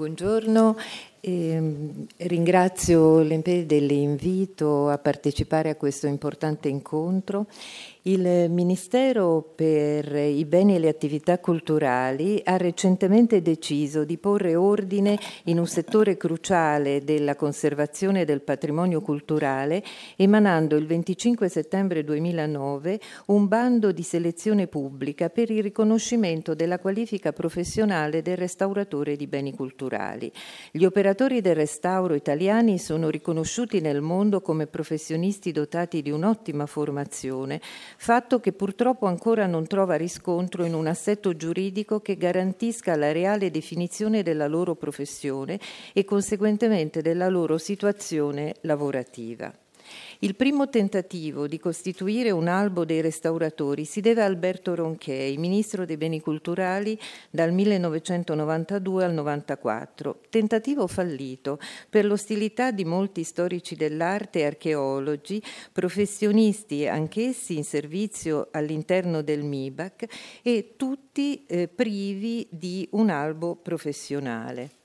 buongiorno. Eh, ringrazio l'Empè dell'invito a partecipare a questo importante incontro. Il Ministero per i beni e le attività culturali ha recentemente deciso di porre ordine in un settore cruciale della conservazione del patrimonio culturale, emanando il 25 settembre 2009 un bando di selezione pubblica per il riconoscimento della qualifica professionale del restauratore di beni culturali. Gli operatori del restauro italiani sono riconosciuti nel mondo come professionisti dotati di un'ottima formazione fatto che purtroppo ancora non trova riscontro in un assetto giuridico che garantisca la reale definizione della loro professione e conseguentemente della loro situazione lavorativa. Il primo tentativo di costituire un albo dei restauratori si deve a Alberto Ronchei, ministro dei beni culturali dal 1992 al 1994. Tentativo fallito per l'ostilità di molti storici dell'arte e archeologi, professionisti anch'essi in servizio all'interno del MIBAC e tutti eh, privi di un albo professionale.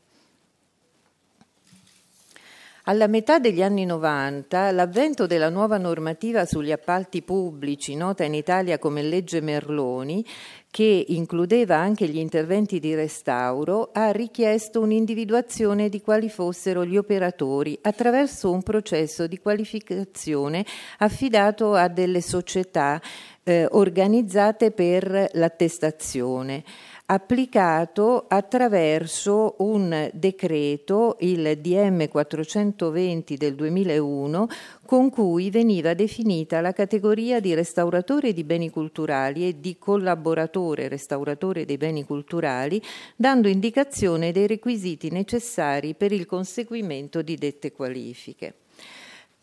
Alla metà degli anni 90 l'avvento della nuova normativa sugli appalti pubblici, nota in Italia come legge Merloni, che includeva anche gli interventi di restauro, ha richiesto un'individuazione di quali fossero gli operatori attraverso un processo di qualificazione affidato a delle società eh, organizzate per l'attestazione applicato attraverso un decreto, il DM 420 del 2001, con cui veniva definita la categoria di restauratore di beni culturali e di collaboratore restauratore dei beni culturali, dando indicazione dei requisiti necessari per il conseguimento di dette qualifiche.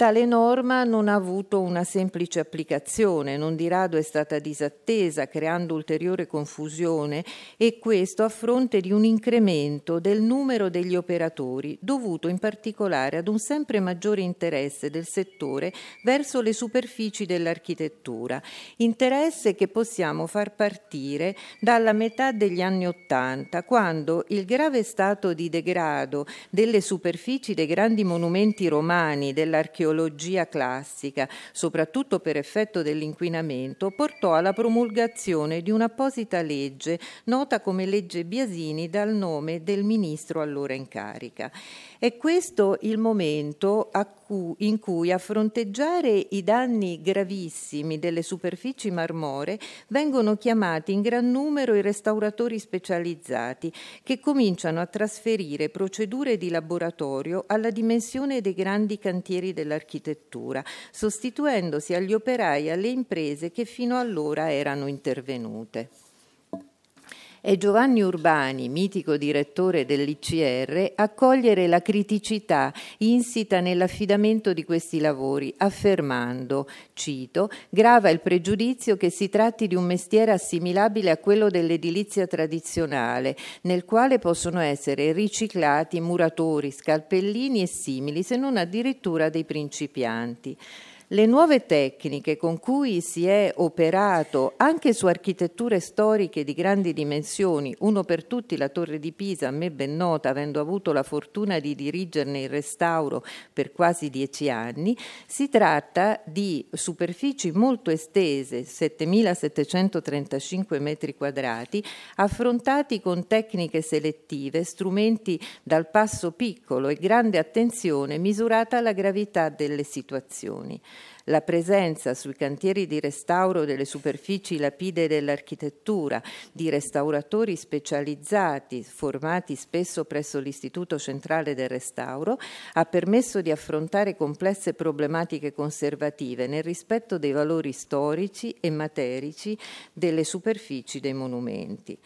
Tale norma non ha avuto una semplice applicazione, non di rado è stata disattesa, creando ulteriore confusione e questo a fronte di un incremento del numero degli operatori, dovuto in particolare ad un sempre maggiore interesse del settore verso le superfici dell'architettura, interesse che possiamo far partire dalla metà degli anni Ottanta, quando il grave stato di degrado delle superfici dei grandi monumenti romani dell'archeologia l'archeologia classica, soprattutto per effetto dell'inquinamento, portò alla promulgazione di un'apposita legge nota come legge Biasini dal nome del ministro allora in carica. È questo il momento cui, in cui a fronteggiare i danni gravissimi delle superfici marmore vengono chiamati in gran numero i restauratori specializzati che cominciano a trasferire procedure di laboratorio alla dimensione dei grandi cantieri dell'architettura, sostituendosi agli operai e alle imprese che fino allora erano intervenute. È Giovanni Urbani, mitico direttore dell'ICR, a cogliere la criticità insita nell'affidamento di questi lavori, affermando, cito, grava il pregiudizio che si tratti di un mestiere assimilabile a quello dell'edilizia tradizionale, nel quale possono essere riciclati muratori, scalpellini e simili, se non addirittura dei principianti. Le nuove tecniche con cui si è operato anche su architetture storiche di grandi dimensioni, uno per tutti la Torre di Pisa, a me ben nota, avendo avuto la fortuna di dirigerne il restauro per quasi dieci anni, si tratta di superfici molto estese, 7.735 metri quadrati, affrontati con tecniche selettive, strumenti dal passo piccolo e grande attenzione misurata alla gravità delle situazioni. La presenza sui cantieri di restauro delle superfici lapide dell'architettura di restauratori specializzati formati spesso presso l'Istituto Centrale del Restauro ha permesso di affrontare complesse problematiche conservative nel rispetto dei valori storici e materici delle superfici dei monumenti.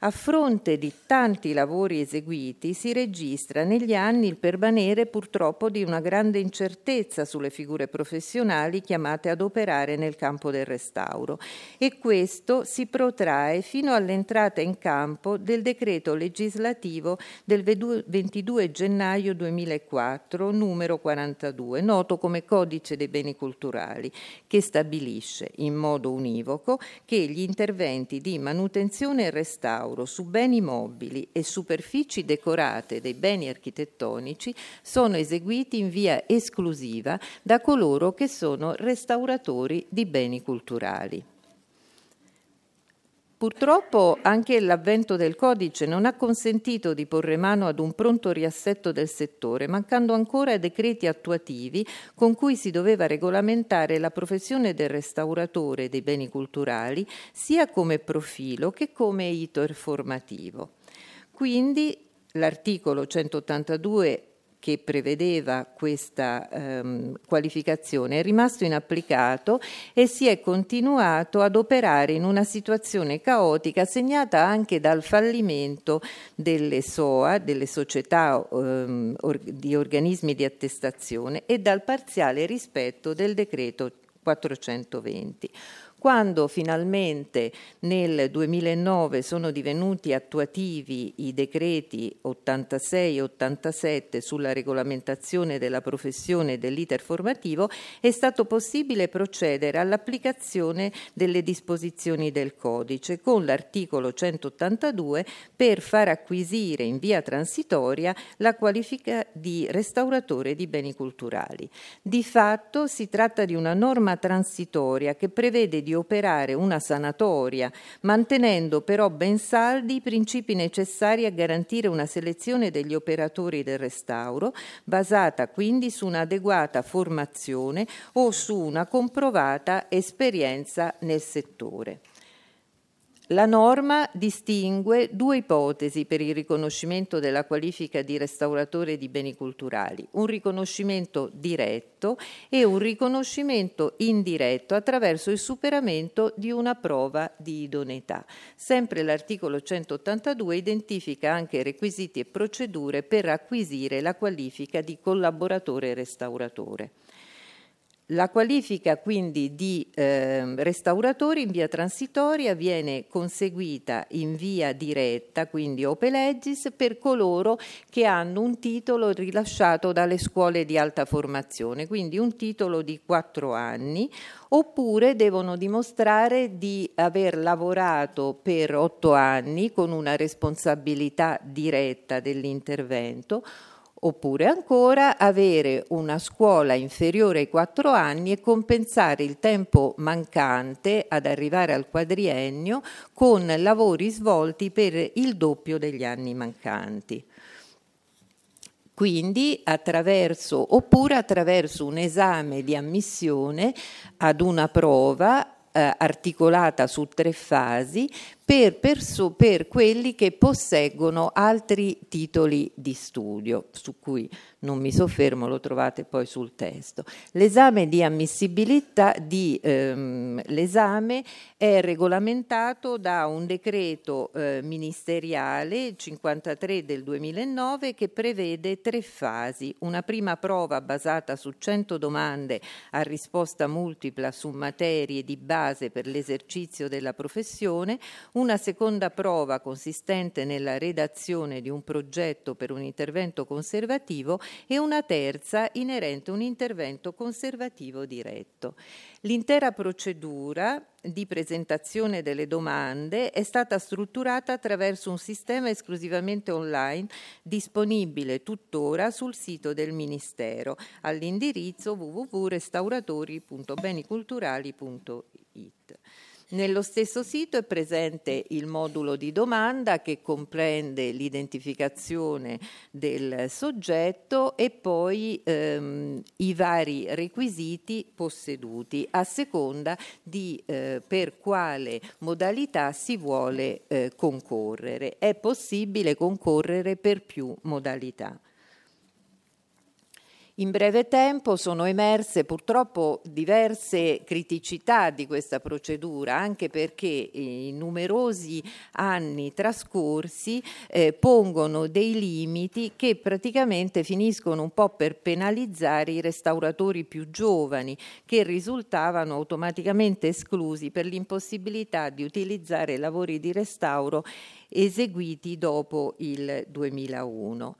A fronte di tanti lavori eseguiti si registra negli anni il permanere purtroppo di una grande incertezza sulle figure professionali chiamate ad operare nel campo del restauro. E questo si protrae fino all'entrata in campo del decreto legislativo del 22 gennaio 2004 numero 42, noto come Codice dei beni culturali, che stabilisce in modo univoco che gli interventi di manutenzione e restauro restauro su beni mobili e superfici decorate dei beni architettonici sono eseguiti in via esclusiva da coloro che sono restauratori di beni culturali. Purtroppo anche l'avvento del codice non ha consentito di porre mano ad un pronto riassetto del settore, mancando ancora decreti attuativi con cui si doveva regolamentare la professione del restauratore dei beni culturali sia come profilo che come iter formativo. Quindi l'articolo 182 che prevedeva questa ehm, qualificazione è rimasto inapplicato e si è continuato ad operare in una situazione caotica segnata anche dal fallimento delle SOA, delle società ehm, or- di organismi di attestazione e dal parziale rispetto del decreto 420. Quando finalmente nel 2009 sono divenuti attuativi i decreti 86 e 87 sulla regolamentazione della professione dell'iter formativo, è stato possibile procedere all'applicazione delle disposizioni del codice con l'articolo 182 per far acquisire in via transitoria la qualifica di restauratore di beni culturali. Di fatto si tratta di una norma transitoria che prevede di operare una sanatoria, mantenendo però ben saldi i principi necessari a garantire una selezione degli operatori del restauro, basata quindi su un'adeguata formazione o su una comprovata esperienza nel settore. La norma distingue due ipotesi per il riconoscimento della qualifica di restauratore di beni culturali, un riconoscimento diretto e un riconoscimento indiretto attraverso il superamento di una prova di idoneità. Sempre l'articolo 182 identifica anche requisiti e procedure per acquisire la qualifica di collaboratore restauratore. La qualifica quindi di eh, restauratori in via transitoria viene conseguita in via diretta, quindi ope legis, per coloro che hanno un titolo rilasciato dalle scuole di alta formazione, quindi un titolo di quattro anni, oppure devono dimostrare di aver lavorato per otto anni con una responsabilità diretta dell'intervento oppure ancora avere una scuola inferiore ai quattro anni e compensare il tempo mancante ad arrivare al quadriennio con lavori svolti per il doppio degli anni mancanti. Quindi attraverso, oppure attraverso un esame di ammissione ad una prova eh, articolata su tre fasi per, perso- per quelli che posseggono altri titoli di studio, su cui non mi soffermo, lo trovate poi sul testo. L'esame di ammissibilità di, ehm, l'esame è regolamentato da un decreto eh, ministeriale 53 del 2009 che prevede tre fasi. Una prima prova basata su 100 domande a risposta multipla su materie di base per l'esercizio della professione, una seconda prova consistente nella redazione di un progetto per un intervento conservativo e una terza inerente a un intervento conservativo diretto. L'intera procedura di presentazione delle domande è stata strutturata attraverso un sistema esclusivamente online disponibile tuttora sul sito del Ministero all'indirizzo www.restauratori.beniculturali.it. Nello stesso sito è presente il modulo di domanda che comprende l'identificazione del soggetto e poi ehm, i vari requisiti posseduti a seconda di eh, per quale modalità si vuole eh, concorrere. È possibile concorrere per più modalità. In breve tempo sono emerse purtroppo diverse criticità di questa procedura, anche perché i numerosi anni trascorsi eh, pongono dei limiti che praticamente finiscono un po' per penalizzare i restauratori più giovani, che risultavano automaticamente esclusi per l'impossibilità di utilizzare lavori di restauro eseguiti dopo il 2001.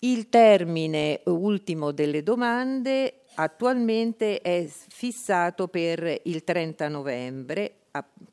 Il termine ultimo delle domande attualmente è fissato per il 30 novembre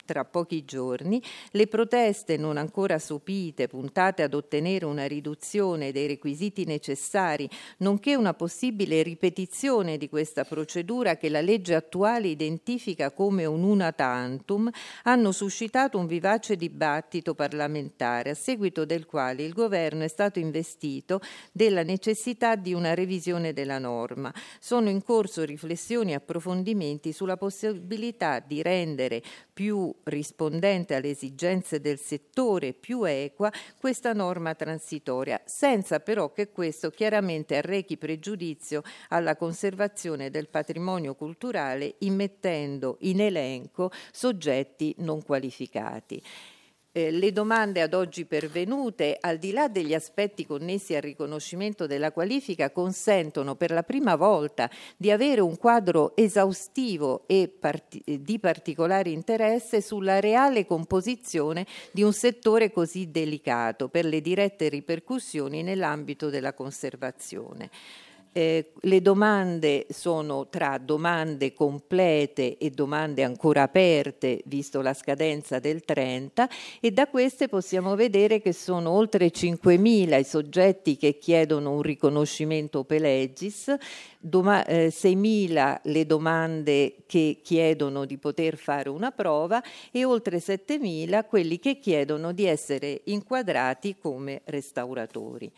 tra pochi giorni, le proteste non ancora sopite, puntate ad ottenere una riduzione dei requisiti necessari, nonché una possibile ripetizione di questa procedura che la legge attuale identifica come un una tantum, hanno suscitato un vivace dibattito parlamentare, a seguito del quale il governo è stato investito della necessità di una revisione della norma. Sono in corso riflessioni e approfondimenti sulla possibilità di rendere più rispondente alle esigenze del settore, più equa questa norma transitoria, senza però che questo chiaramente arrechi pregiudizio alla conservazione del patrimonio culturale, immettendo in elenco soggetti non qualificati. Eh, le domande ad oggi pervenute, al di là degli aspetti connessi al riconoscimento della qualifica, consentono per la prima volta di avere un quadro esaustivo e part- di particolare interesse sulla reale composizione di un settore così delicato per le dirette ripercussioni nell'ambito della conservazione. Eh, le domande sono tra domande complete e domande ancora aperte, visto la scadenza del 30, e da queste possiamo vedere che sono oltre 5.000 i soggetti che chiedono un riconoscimento pelegis, doma- eh, 6.000 le domande che chiedono di poter fare una prova e oltre 7.000 quelli che chiedono di essere inquadrati come restauratori.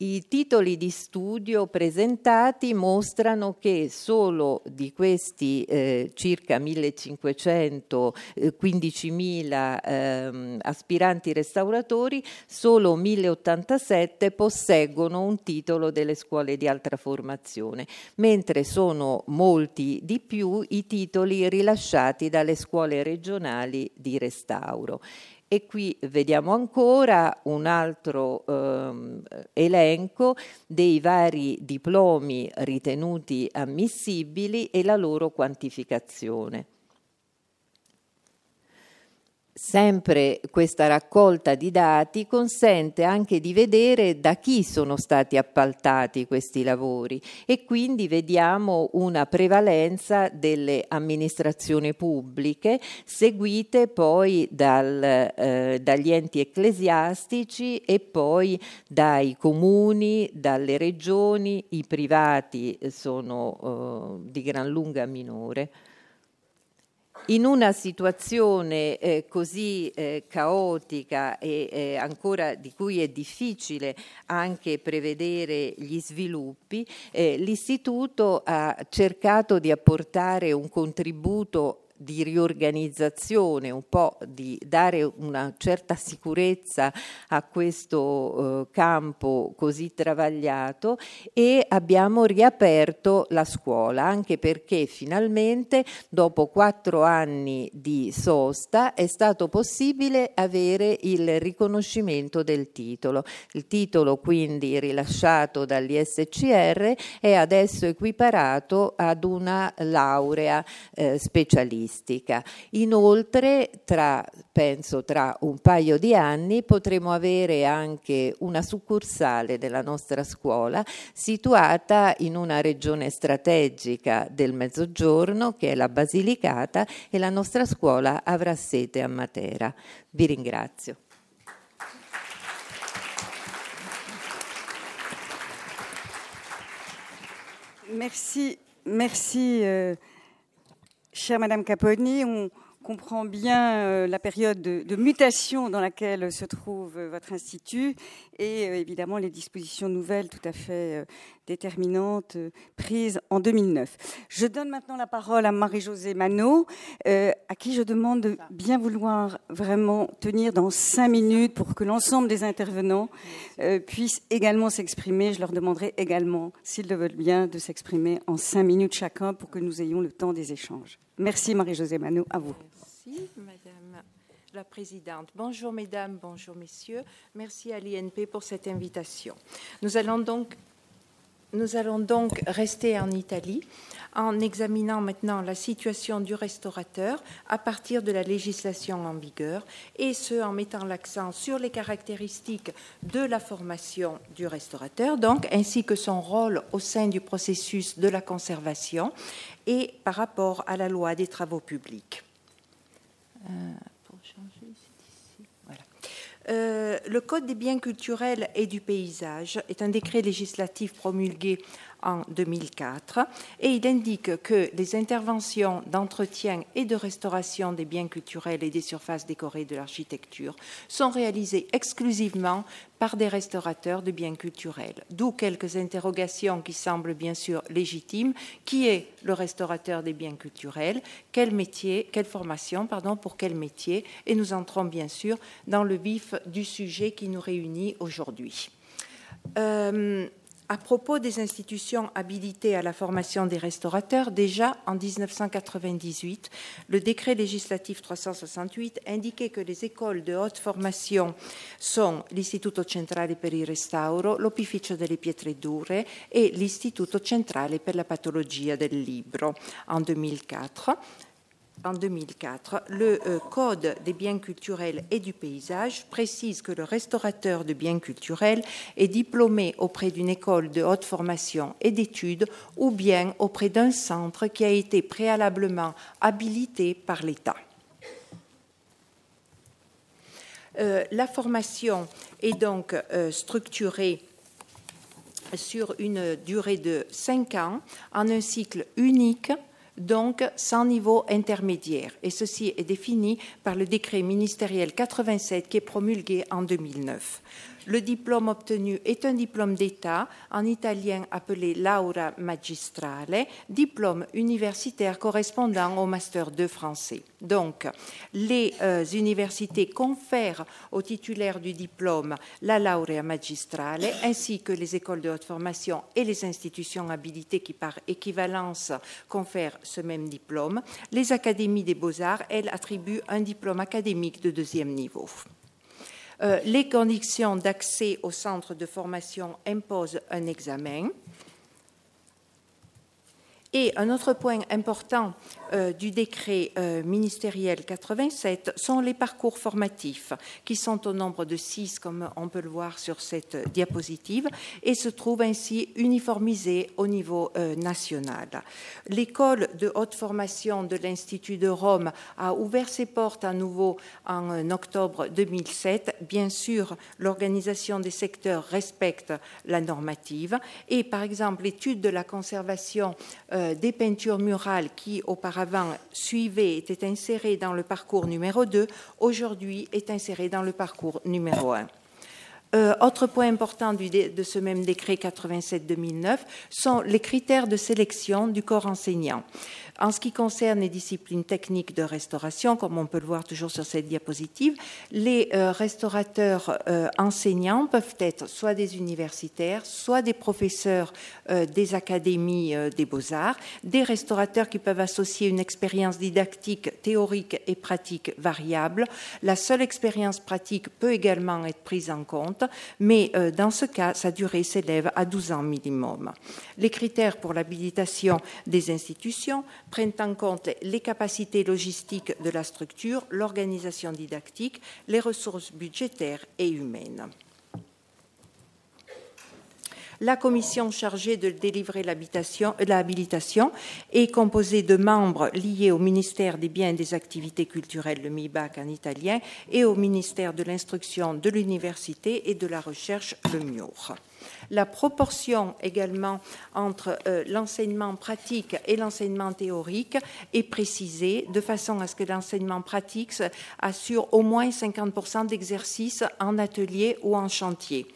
I titoli di studio presentati mostrano che solo di questi eh, circa 1500, eh, 15.000 eh, aspiranti restauratori, solo 1087 posseggono un titolo delle scuole di altra formazione, mentre sono molti di più i titoli rilasciati dalle scuole regionali di restauro. E qui vediamo ancora un altro ehm, elenco dei vari diplomi ritenuti ammissibili e la loro quantificazione. Sempre questa raccolta di dati consente anche di vedere da chi sono stati appaltati questi lavori e quindi vediamo una prevalenza delle amministrazioni pubbliche seguite poi dal, eh, dagli enti ecclesiastici e poi dai comuni, dalle regioni, i privati sono eh, di gran lunga minore in una situazione eh, così eh, caotica e eh, ancora di cui è difficile anche prevedere gli sviluppi, eh, l'Istituto ha cercato di apportare un contributo di riorganizzazione, un po' di dare una certa sicurezza a questo eh, campo così travagliato e abbiamo riaperto la scuola, anche perché finalmente dopo quattro anni di sosta è stato possibile avere il riconoscimento del titolo. Il titolo quindi rilasciato dall'ISCR è adesso equiparato ad una laurea eh, specialistica artistica. Inoltre, tra, penso tra un paio di anni, potremo avere anche una succursale della nostra scuola situata in una regione strategica del Mezzogiorno, che è la Basilicata, e la nostra scuola avrà sede a Matera. Vi ringrazio. Merci, merci. Euh Chère Madame Caponi, on comprend bien euh, la période de, mutation dans laquelle se trouve euh, votre institut et euh, évidemment les dispositions nouvelles tout à fait déterminantes prises en 2009. Je donne maintenant la parole à Marie-Josée Manot, à qui je demande de bien vouloir vraiment tenir dans cinq minutes pour que l'ensemble des intervenants puissent également s'exprimer. Je leur demanderai également, s'ils le veulent bien, de s'exprimer en cinq minutes chacun pour que nous ayons le temps des échanges. Merci Marie-Josée Manou, à vous. Merci Madame la Présidente. Bonjour Mesdames, bonjour Messieurs. Merci à l'INP pour cette invitation. Nous allons donc, nous allons donc rester en Italie en examinant maintenant la situation du restaurateur à partir de la législation en vigueur et ce en mettant l'accent sur les caractéristiques de la formation du restaurateur donc ainsi que son rôle au sein du processus de la conservation et par rapport à la loi des travaux publics. Le Code des biens culturels et du paysage est un décret législatif promulgué en 2004 et il indique que les interventions d'entretien et de restauration des biens culturels et des surfaces décorées de l'architecture sont réalisées exclusivement par des restaurateurs de biens culturels. D'où quelques interrogations qui semblent bien sûr légitimes. Qui est le restaurateur des biens culturels? Quel métier Quelle formation Pardon, pour quel métier? Et nous entrons bien sûr dans le vif du sujet qui nous réunit aujourd'hui. Euh, à propos des institutions habilitées à la formation des restaurateurs, déjà en 1998, le décret législatif 368 indiquait que les écoles de haute formation sont l'Istituto Centrale per il Restauro, l'Opificio delle Pietre Dure et l'Istituto Centrale per la Patologia del Libro en 2004 en 2004, le euh, Code des biens culturels et du paysage précise que le restaurateur de biens culturels est diplômé auprès d'une école de haute formation et d'études ou bien auprès d'un centre qui a été préalablement habilité par l'État. Euh, la formation est donc euh, structurée sur une durée de cinq ans en un cycle unique donc sans niveau intermédiaire. Et ceci est défini par le décret ministériel 87 qui est promulgué en 2009. Le diplôme obtenu est un diplôme d'État, en italien appelé Laura Magistrale, diplôme universitaire correspondant au Master 2 français. Donc, les euh, universités confèrent aux titulaires du diplôme la Laurea Magistrale, ainsi que les écoles de haute formation et les institutions habilitées qui, par équivalence, confèrent ce même diplôme. Les académies des beaux-arts, elles, attribuent un diplôme académique de deuxième niveau. Euh, les conditions d'accès au centre de formation imposent un examen. Et un autre point important euh, du décret euh, ministériel 87 sont les parcours formatifs, qui sont au nombre de six, comme on peut le voir sur cette diapositive, et se trouvent ainsi uniformisés au niveau euh, national. L'école de haute formation de l'Institut de Rome a ouvert ses portes à nouveau en octobre 2007. Bien sûr, l'organisation des secteurs respecte la normative, et par exemple, l'étude de la conservation des peintures murales qui auparavant avant suivait, était inséré dans le parcours numéro 2, aujourd'hui est inséré dans le parcours numéro 1. Euh, autre point important de ce même décret 87-2009 sont les critères de sélection du corps enseignant. En ce qui concerne les disciplines techniques de restauration, comme on peut le voir toujours sur cette diapositive, les euh, restaurateurs euh, enseignants peuvent être soit des universitaires, soit des professeurs euh, des académies des beaux-arts, des restaurateurs qui peuvent associer une expérience didactique théorique et pratique variable. La seule expérience pratique peut également être prise en compte, mais dans ce cas, sa durée s'élève à 12 ans minimum. Les critères pour l'habilitation des institutions prennent en compte les capacités logistiques de la structure, l'organisation didactique, les ressources budgétaires et humaines. La commission chargée de délivrer l'habilitation est composée de membres liés au ministère des Biens et des Activités culturelles, le MIBAC en italien, et au ministère de l'Instruction, de l'Université et de la Recherche, le MIOR. La proportion également entre euh, l'enseignement pratique et l'enseignement théorique est précisée de façon à ce que l'enseignement pratique assure au moins 50% d'exercice en atelier ou en chantier.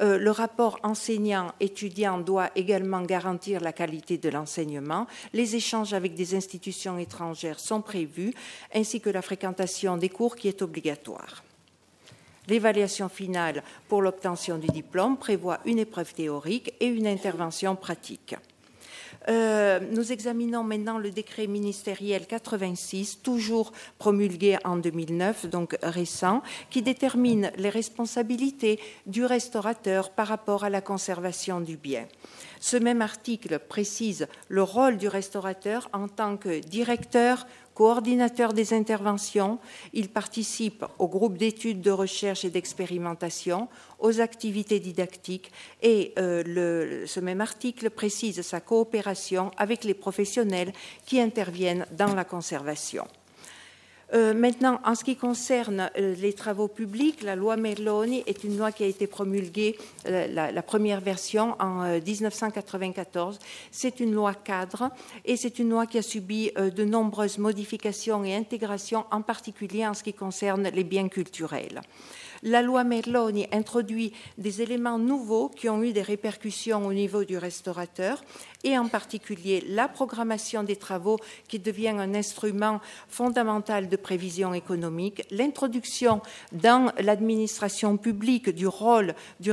Euh, le rapport enseignant-étudiant doit également garantir la qualité de l'enseignement. Les échanges avec des institutions étrangères sont prévus, ainsi que la fréquentation des cours qui est obligatoire. L'évaluation finale pour l'obtention du diplôme prévoit une épreuve théorique et une intervention pratique. Euh, nous examinons maintenant le décret ministériel 86, toujours promulgué en 2009, donc récent, qui détermine les responsabilités du restaurateur par rapport à la conservation du bien. Ce même article précise le rôle du restaurateur en tant que directeur coordinateur des interventions, il participe au groupe d'études de recherche et d'expérimentation, aux activités didactiques et euh, ce même article précise sa coopération avec les professionnels qui interviennent dans la conservation. Euh, maintenant, en ce qui concerne euh, les travaux publics, la loi Merloni est une loi qui a été promulguée, euh, la, première version, en 1994. C'est une loi cadre et c'est une loi qui a subi de nombreuses modifications et intégrations, en particulier en ce qui concerne les biens culturels. La loi Merloni introduit des éléments nouveaux qui ont eu des répercussions au niveau du restaurateur et en particulier la programmation des travaux qui devient un instrument fondamental de prévision économique, l'introduction dans l'administration publique du rôle du,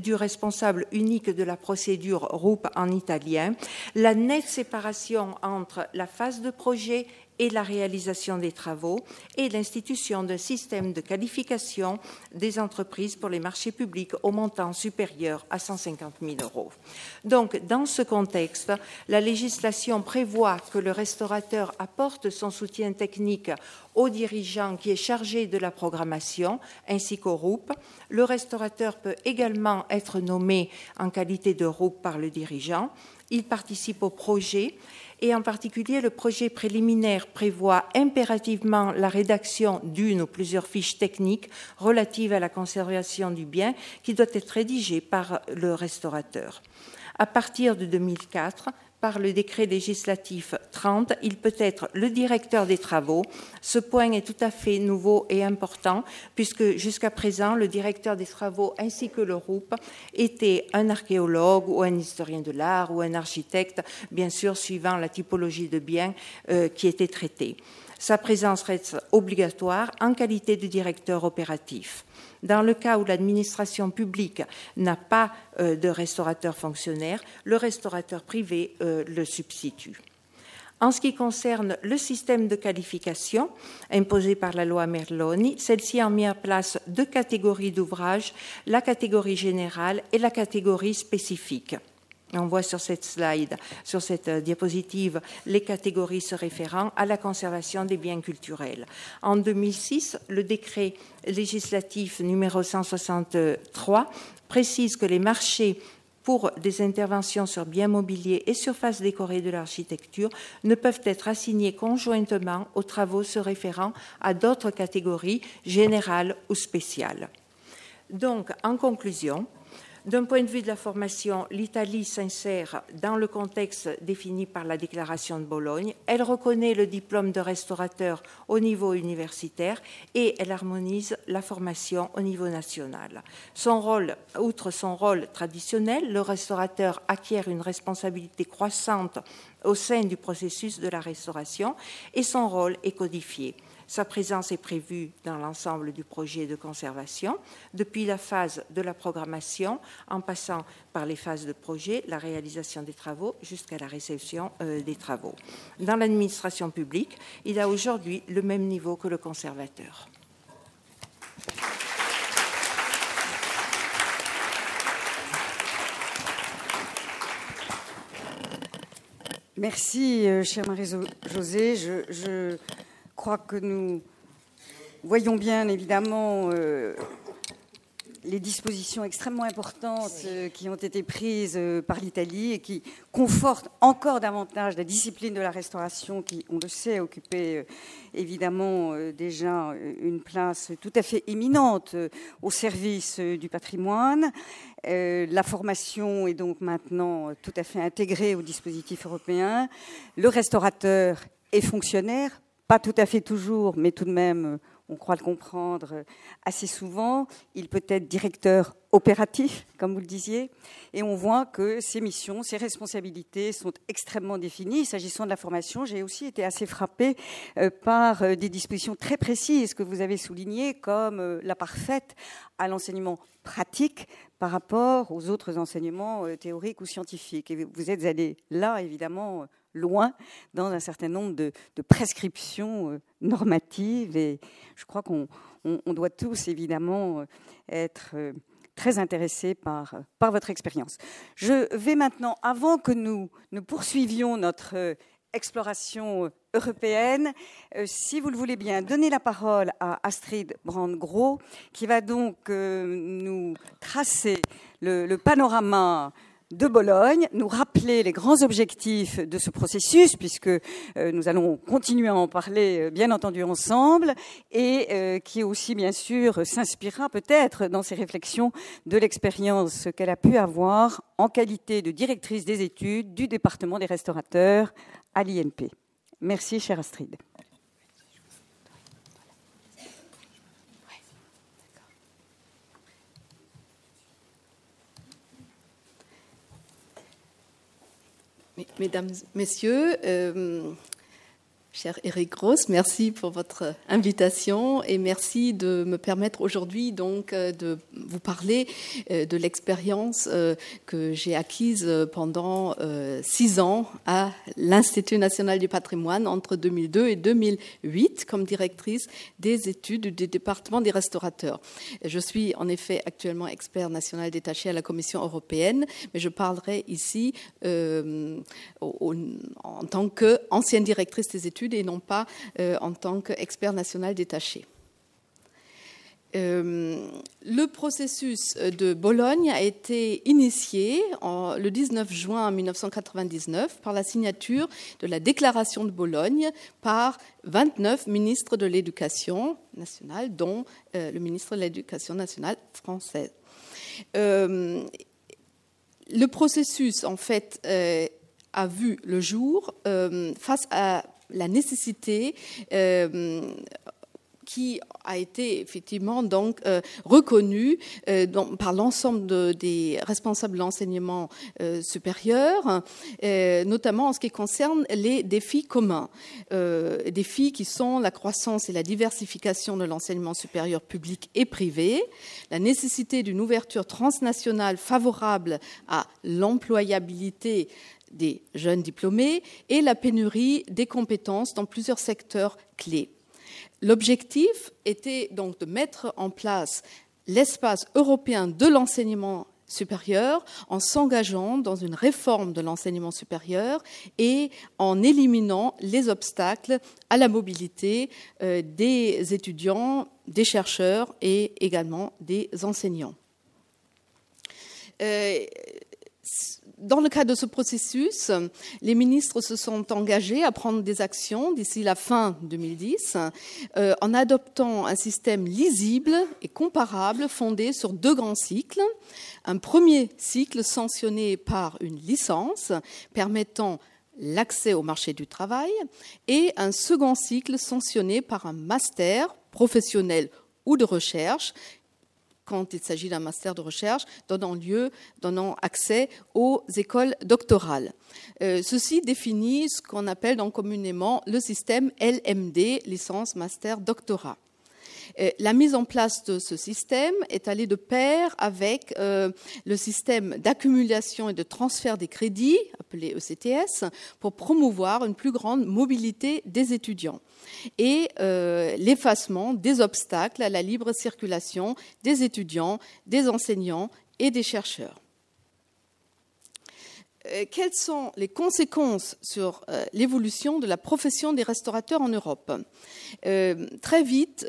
du, responsable unique de la procédure RUP en italien, la nette séparation entre la phase de projet et la réalisation des travaux et l'institution d'un système de qualification des entreprises pour les marchés publics au montant supérieur à 150 000 euros. Donc, dans ce contexte, la législation prévoit que le restaurateur apporte son soutien technique au dirigeant qui est chargé de la programmation ainsi qu'au ROUP. Le restaurateur peut également être nommé en qualité de ROUP par le dirigeant. Il participe au projet et en particulier le projet préliminaire prévoit impérativement la rédaction d'une ou plusieurs fiches techniques relatives à la conservation du bien qui doit être rédigée par le restaurateur. À partir de 2004, par le décret législatif 30, il peut être le directeur des travaux. Ce point est tout à fait nouveau et important puisque jusqu'à présent, le directeur des travaux ainsi que le ROUP était un archéologue ou un historien de l'art ou un architecte, bien sûr suivant la typologie de biens euh, qui était traitée. Sa présence reste obligatoire en qualité de directeur opératif. Dans le cas où l'administration publique n'a pas euh, de restaurateur fonctionnaire, le restaurateur privé euh, le substitue. En ce qui concerne le système de qualification imposé par la loi Merloni, celle-ci a mis en place deux catégories d'ouvrages, la catégorie générale et la catégorie spécifique. On voit sur cette slide, sur cette euh, diapositive, les catégories se référant à la conservation des biens culturels. En 2006, le décret législatif numéro 163 précise que les marchés pour des interventions sur biens mobiliers et surfaces décorées de l'architecture ne peuvent être assignés conjointement aux travaux se référant à d'autres catégories générales ou spéciales. Donc, en conclusion, d'un point de vue de la formation, l'Italie s'insère dans le contexte défini par la déclaration de Bologne. Elle reconnaît le diplôme de restaurateur au niveau universitaire et elle harmonise la formation au niveau national. Son rôle, outre son rôle traditionnel, le restaurateur acquiert une responsabilité croissante au sein du processus de la restauration et son rôle est codifié. Sa présence est prévue dans l'ensemble du projet de conservation, depuis la phase de la programmation, en passant par les phases de projet, la réalisation des travaux, jusqu'à la réception euh, des travaux. Dans l'administration publique, il a aujourd'hui le même niveau que le conservateur. Merci, euh, chère Marie-Josée. Crois que nous voyons bien évidemment euh, les dispositions extrêmement importantes euh, qui ont été prises euh, par l'Italie et qui confortent encore davantage la discipline de la restauration qui, on le sait, occupait évidemment déjà une place tout à fait éminente au service du patrimoine. La formation est donc maintenant tout à fait intégrée au dispositif européen. Le restaurateur est fonctionnaire pas tout à fait toujours, mais tout de même, euh, on croit le comprendre euh, assez souvent. Il peut être directeur opératif, comme vous le disiez, et on voit que ses missions, ses responsabilités sont extrêmement définies. S'agissant de la formation, j'ai aussi été assez frappée euh, par des dispositions très précises que vous avez soulignées, comme la parfaite à l'enseignement pratique par rapport aux autres enseignements théoriques ou scientifiques. Et vous êtes allé là, évidemment, loin dans un certain nombre de, prescriptions euh, normatives. Et je crois qu'on doit tous, évidemment, euh, être euh, très intéressés par, par votre expérience. Je vais maintenant, avant que nous, nous poursuivions notre exploration européenne, si vous le voulez bien, donner la parole à Astrid Brand-Gros, qui va donc nous tracer le panorama de Bologne, nous rappeler les grands objectifs de ce processus, puisque euh, nous allons continuer à en parler, euh, bien entendu, ensemble, et euh, qui aussi, bien sûr, s'inspirera peut-être dans ses réflexions de l'expérience qu'elle a pu avoir en qualité de directrice des études du département des restaurateurs à l'INP. Merci, chère Astrid. Mesdames, Messieurs, euh, Cher Eric Gross, merci pour votre invitation et merci de me permettre aujourd'hui donc euh, de vous parler euh, de l'expérience euh, que j'ai acquise pendant six ans à l'Institut national du patrimoine entre 2002 et 2008 comme directrice des études du département des restaurateurs. Je suis en effet actuellement expert national détaché à la Commission européenne, mais je parlerai ici en tant qu'ancienne directrice des études et non pas euh, en tant qu'expert national détaché. Euh, le processus de Bologne a été initié le 19 juin 1999 par la signature de la déclaration de Bologne par 29 ministres de l'éducation nationale, dont euh, le ministre de l'éducation nationale française. le processus, en fait, a vu le jour face à la nécessité euh, qui a été effectivement donc euh, reconnue euh, par l'ensemble des responsables de l'enseignement supérieur, notamment en ce qui concerne les défis communs, défis qui sont la croissance et la diversification de l'enseignement supérieur public et privé, la nécessité d'une ouverture transnationale favorable à l'employabilité des jeunes diplômés et la pénurie des compétences dans plusieurs secteurs clés. L'objectif était donc de mettre en place l'espace européen de l'enseignement supérieur en s'engageant dans une réforme de l'enseignement supérieur et en éliminant les obstacles à la mobilité euh, des étudiants, des chercheurs et également des enseignants. Euh, dans le cadre de ce processus, les ministres se sont engagés à prendre des actions d'ici la fin 2010 euh, en adoptant un système lisible et comparable fondé sur deux grands cycles. Un premier cycle sanctionné par une licence permettant l'accès au marché du travail et un second cycle sanctionné par un master professionnel ou de recherche quand il s'agit d'un master de recherche, donnant lieu, donnant accès aux écoles doctorales. Euh, ceci définit ce qu'on appelle donc communément le système LMD, licence, master, doctorat. Euh, la mise en place de ce système est allée de pair avec euh, le système d'accumulation et de transfert des crédits, appelé ECTS, pour promouvoir une plus grande mobilité des étudiants et euh, l'effacement des obstacles à la libre circulation des étudiants, des enseignants et des chercheurs. Euh, quelles sont les conséquences sur euh, l'évolution de la profession des restaurateurs en Europe? Euh, Très vite,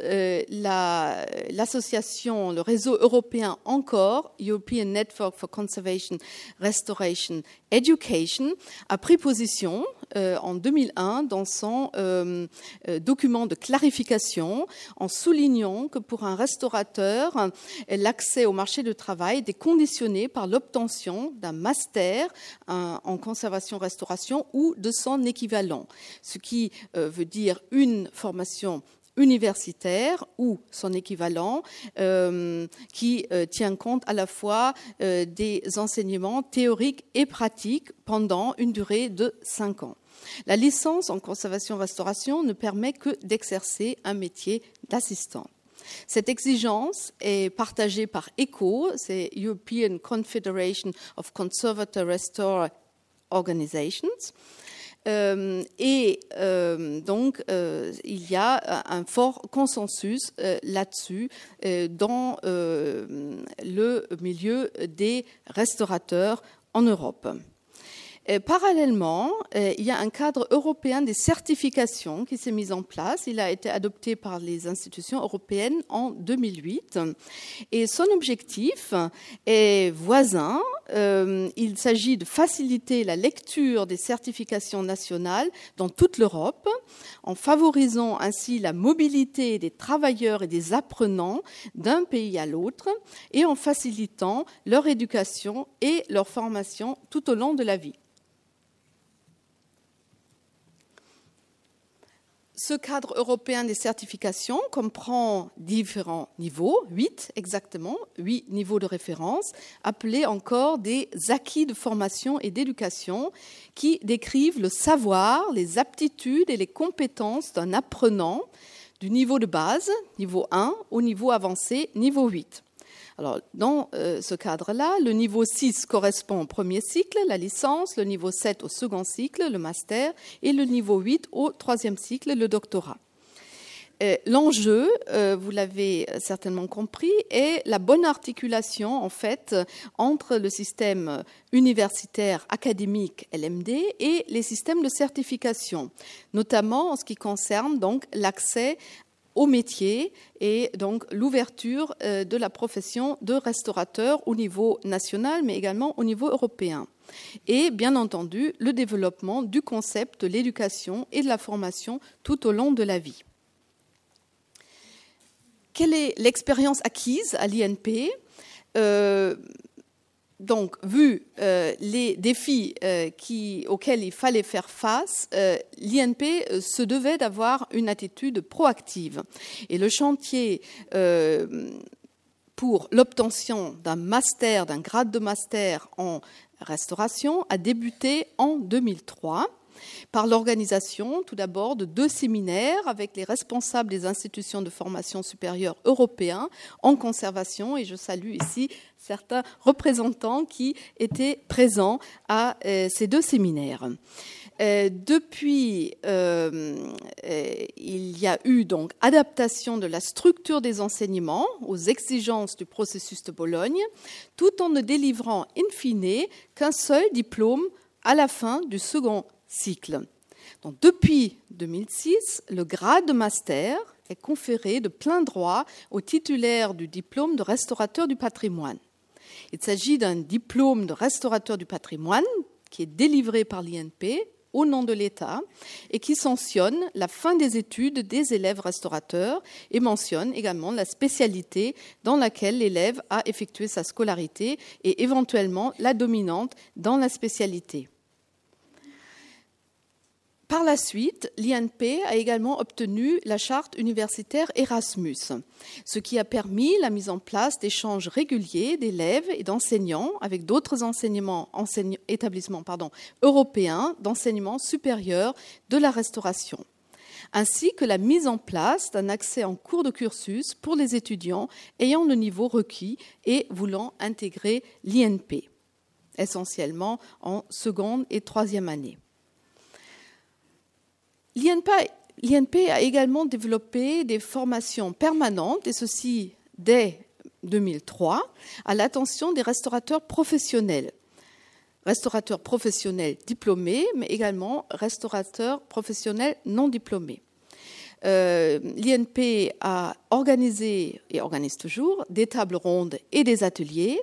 l'association, le réseau européen encore, European Network for Conservation, Restoration, Education, a pris position en 2001 dans son document de clarification en soulignant que pour un restaurateur, l'accès au marché du travail est conditionné par l'obtention d'un master en conservation-restauration ou de son équivalent, ce qui euh, veut dire une formation universitaire ou son équivalent euh, qui euh, tient compte à la fois des enseignements théoriques et pratiques pendant une durée de cinq ans. La licence en conservation-restauration ne permet que d'exercer un métier d'assistant. Cette exigence est partagée par ECHO, c'est European Confederation of Conservator Restore Organizations. Euh, et euh, donc, euh, il y a un fort consensus là-dessus dans le milieu des restaurateurs en Europe. Euh, parallèlement, euh, il y a un cadre européen des certifications qui s'est mis en place. Il a été adopté par les institutions européennes en 2008. Et son objectif est voisin euh, il s'agit de faciliter la lecture des certifications nationales dans toute l'Europe, en favorisant ainsi la mobilité des travailleurs et des apprenants d'un pays à l'autre, et en facilitant leur éducation et leur formation tout au long de la vie. Ce cadre européen des certifications comprend différents niveaux, huit exactement, huit niveaux de référence, appelés encore des acquis de formation et d'éducation, qui décrivent le savoir, les aptitudes et les compétences d'un apprenant du niveau de base, niveau 1, au niveau avancé, niveau 8. Alors, dans euh, ce cadre-là, le niveau 6 correspond au premier cycle, la licence, le niveau 7 au second cycle, le master, et le niveau 8 au troisième cycle, le doctorat. Euh, l'enjeu, euh, vous l'avez certainement compris, est la bonne articulation en fait entre le système universitaire académique LMD et les systèmes de certification, notamment en ce qui concerne donc l'accès au métier et donc l'ouverture euh, de la profession de restaurateur au niveau national, mais également au niveau européen. Et bien entendu, le développement du concept de l'éducation et de la formation tout au long de la vie. Quelle est l'expérience acquise à l'INP euh, donc, vu euh, les défis euh, auxquels il fallait faire face, euh, l'INP se devait d'avoir une attitude proactive. Et le chantier pour l'obtention d'un master, d'un grade de master en restauration, a débuté en 2003 par l'organisation, tout d'abord, de deux séminaires avec les responsables des institutions de formation supérieure européens en conservation. Et je salue ici certains représentants qui étaient présents à euh, ces deux séminaires. Euh, depuis, euh, il y a eu donc adaptation de la structure des enseignements aux exigences du processus de Bologne, tout en ne délivrant in fine qu'un seul diplôme à la fin du second cycle. Depuis 2006, le grade de master est conféré de plein droit aux titulaires du diplôme de restaurateur du patrimoine. Il s'agit d'un diplôme de restaurateur du patrimoine qui est délivré par l'INP au nom de l'État et qui sanctionne la fin des études des élèves restaurateurs et mentionne également la spécialité dans laquelle l'élève a effectué sa scolarité et éventuellement la dominante dans la spécialité. Par la suite, l'INP a également obtenu la charte universitaire Erasmus, ce qui a permis la mise en place d'échanges réguliers d'élèves et d'enseignants avec d'autres établissements européens d'enseignement supérieur de la restauration, ainsi que la mise en place d'un accès en cours de cursus pour les étudiants ayant le niveau requis et voulant intégrer l'INP, essentiellement en seconde et troisième année. L'INP a également développé des formations permanentes, et ceci dès 2003, à l'attention des restaurateurs professionnels. Restaurateurs professionnels diplômés, mais également restaurateurs professionnels non diplômés. Euh, L'INP a organisé et organise toujours des tables rondes et des ateliers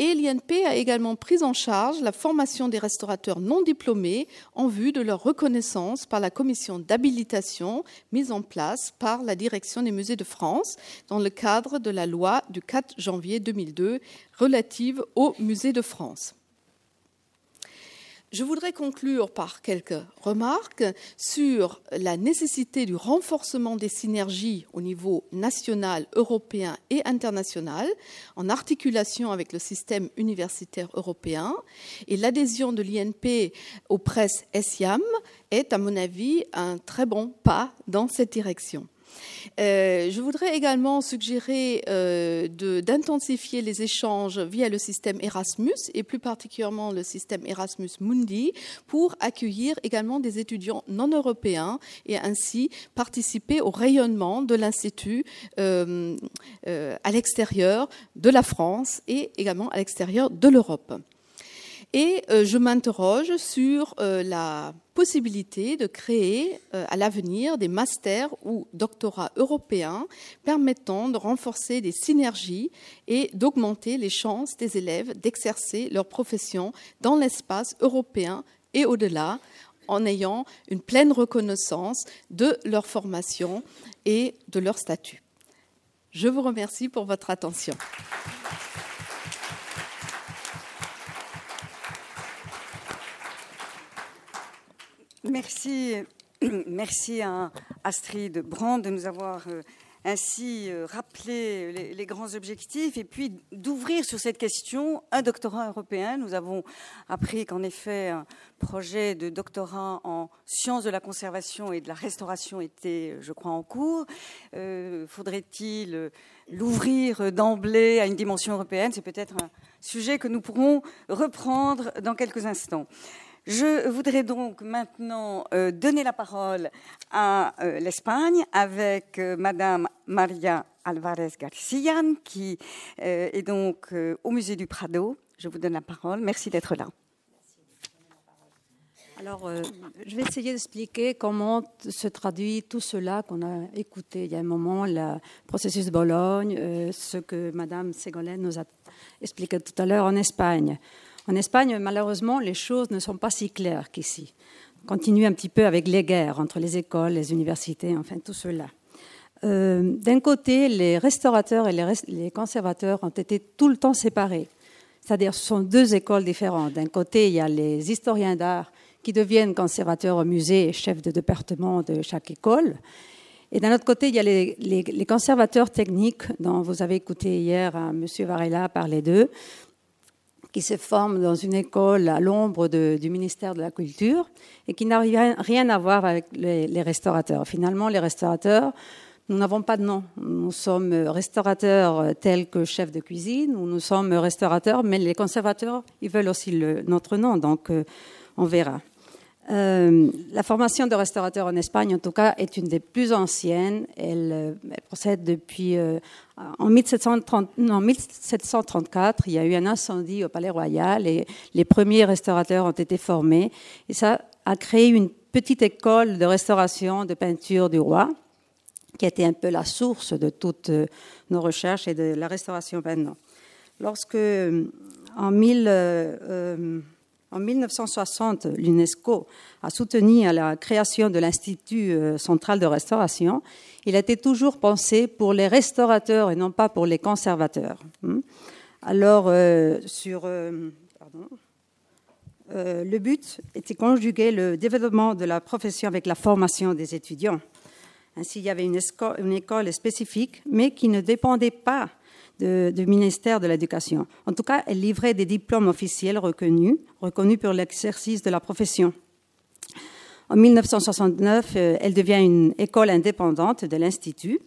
et l'INP a également pris en charge la formation des restaurateurs non diplômés en vue de leur reconnaissance par la commission d'habilitation mise en place par la direction des musées de France dans le cadre de la loi du 4 janvier 2002 relative aux musées de France. Je voudrais conclure par quelques remarques sur la nécessité du renforcement des synergies au niveau national, européen et international, en articulation avec le système universitaire européen. Et l'adhésion de l'INP aux presses SIAM est, à mon avis, un très bon pas dans cette direction. Euh, je voudrais également suggérer euh, d'intensifier les échanges via le système Erasmus et plus particulièrement le système Erasmus Mundi pour accueillir également des étudiants non européens et ainsi participer au rayonnement de l'Institut euh, à l'extérieur de la France et également à l'extérieur de l'Europe. Et euh, je m'interroge sur euh, la possibilité de créer euh, à l'avenir des masters ou doctorats européens permettant de renforcer des synergies et d'augmenter les chances des élèves d'exercer leur profession dans l'espace européen et au-delà en ayant une pleine reconnaissance de leur formation et de leur statut. Je vous remercie pour votre attention. Merci, merci à Astrid Brand de nous avoir euh, ainsi euh, rappelé les, grands objectifs et puis d'ouvrir sur cette question un doctorat européen. Nous avons appris qu'en effet un projet de doctorat en sciences de la conservation et de la restauration était, je crois, en cours. Euh, faudrait-il l'ouvrir d'emblée à une dimension européenne? C'est peut-être un sujet que nous pourrons reprendre dans quelques instants. Je voudrais donc maintenant euh, donner la parole à euh, l'Espagne avec euh, Madame Maria Alvarez Garcian, qui est donc au musée du Prado. Je vous donne la parole. Merci d'être là. Alors, je vais essayer d'expliquer comment se traduit tout cela qu'on a écouté il y a un moment, le processus de Bologne, ce que Madame Ségolène nous a expliqué tout à l'heure en Espagne. En Espagne, malheureusement, les choses ne sont pas si claires qu'ici. On continue un petit peu avec les guerres entre les écoles, les universités, enfin tout cela. Euh, d'un côté, les restaurateurs et les, conservateurs ont été tout le temps séparés. C'est-à-dire, ce sont deux écoles différentes. D'un côté, il y a les historiens d'art qui deviennent conservateurs au musée et chefs de département de chaque école. Et d'un autre côté, il y a les, conservateurs techniques dont vous avez écouté hier M. Varela parler d'eux, qui se forme dans une école à l'ombre du ministère de la Culture et qui n'a rien, à voir avec les, restaurateurs. Finalement, les restaurateurs, nous n'avons pas de nom. Nous sommes restaurateurs tels que chefs de cuisine, ou nous sommes restaurateurs, mais les conservateurs, ils veulent aussi notre nom, donc euh, on verra. Euh, la formation de restaurateur en Espagne, en tout cas, est une des plus anciennes. Elle, euh, procède depuis. Euh, en 1730, non, 1734, il y a eu un incendie au Palais Royal et les premiers restaurateurs ont été formés. Et ça a créé une petite école de restauration de peinture du roi, qui été un peu la source de toutes nos recherches et de la restauration maintenant. Lorsque, en 1000. En 1960, l'UNESCO a soutenu la création de l'Institut euh, central de restauration. Il été toujours pensé pour les restaurateurs et non pas pour les conservateurs. Hmm. Alors, euh, sur, euh, le but était conjuguer le développement de la profession avec la formation des étudiants. Ainsi, il y avait une école spécifique, mais qui ne dépendait pas du ministère de l'Éducation. En tout cas, elle livrait des diplômes officiels reconnus, reconnus pour l'exercice de la profession. En 1969, euh, elle devient une école indépendante de l'Institut.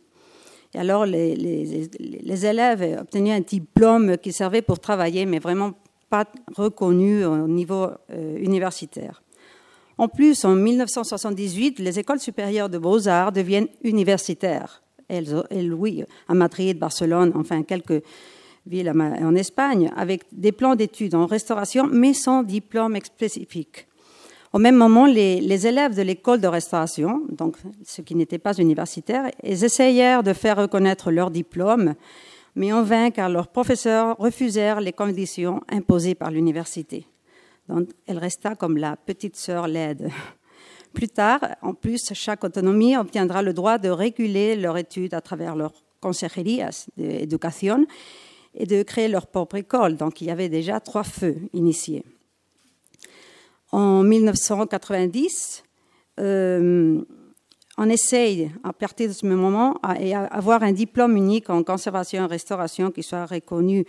Et alors, les, élèves obtenaient un diplôme qui servait pour travailler, mais vraiment pas reconnu au niveau euh, universitaire. En plus, en 1978, les écoles supérieures de beaux-arts deviennent universitaires elle, oui, à Madrid, Barcelone, enfin quelques villes en Espagne, avec des plans d'études en restauration, mais sans diplôme spécifique. Au même moment, les, élèves de l'école de restauration, donc ceux qui n'étaient pas universitaires, ils essayèrent de faire reconnaître leur diplôme, mais en vain car leurs professeurs refusèrent les conditions imposées par l'université. Donc, elle resta comme la petite sœur laide. Plus tard, en plus, chaque autonomie obtiendra le droit de réguler leurs études à travers leurs consejerías d'éducation et de créer leur propre école. Donc il y avait déjà trois feux initiés. En 1990, euh, on essaye, à partir de ce moment, à, avoir un diplôme unique en conservation et restauration qui soit reconnu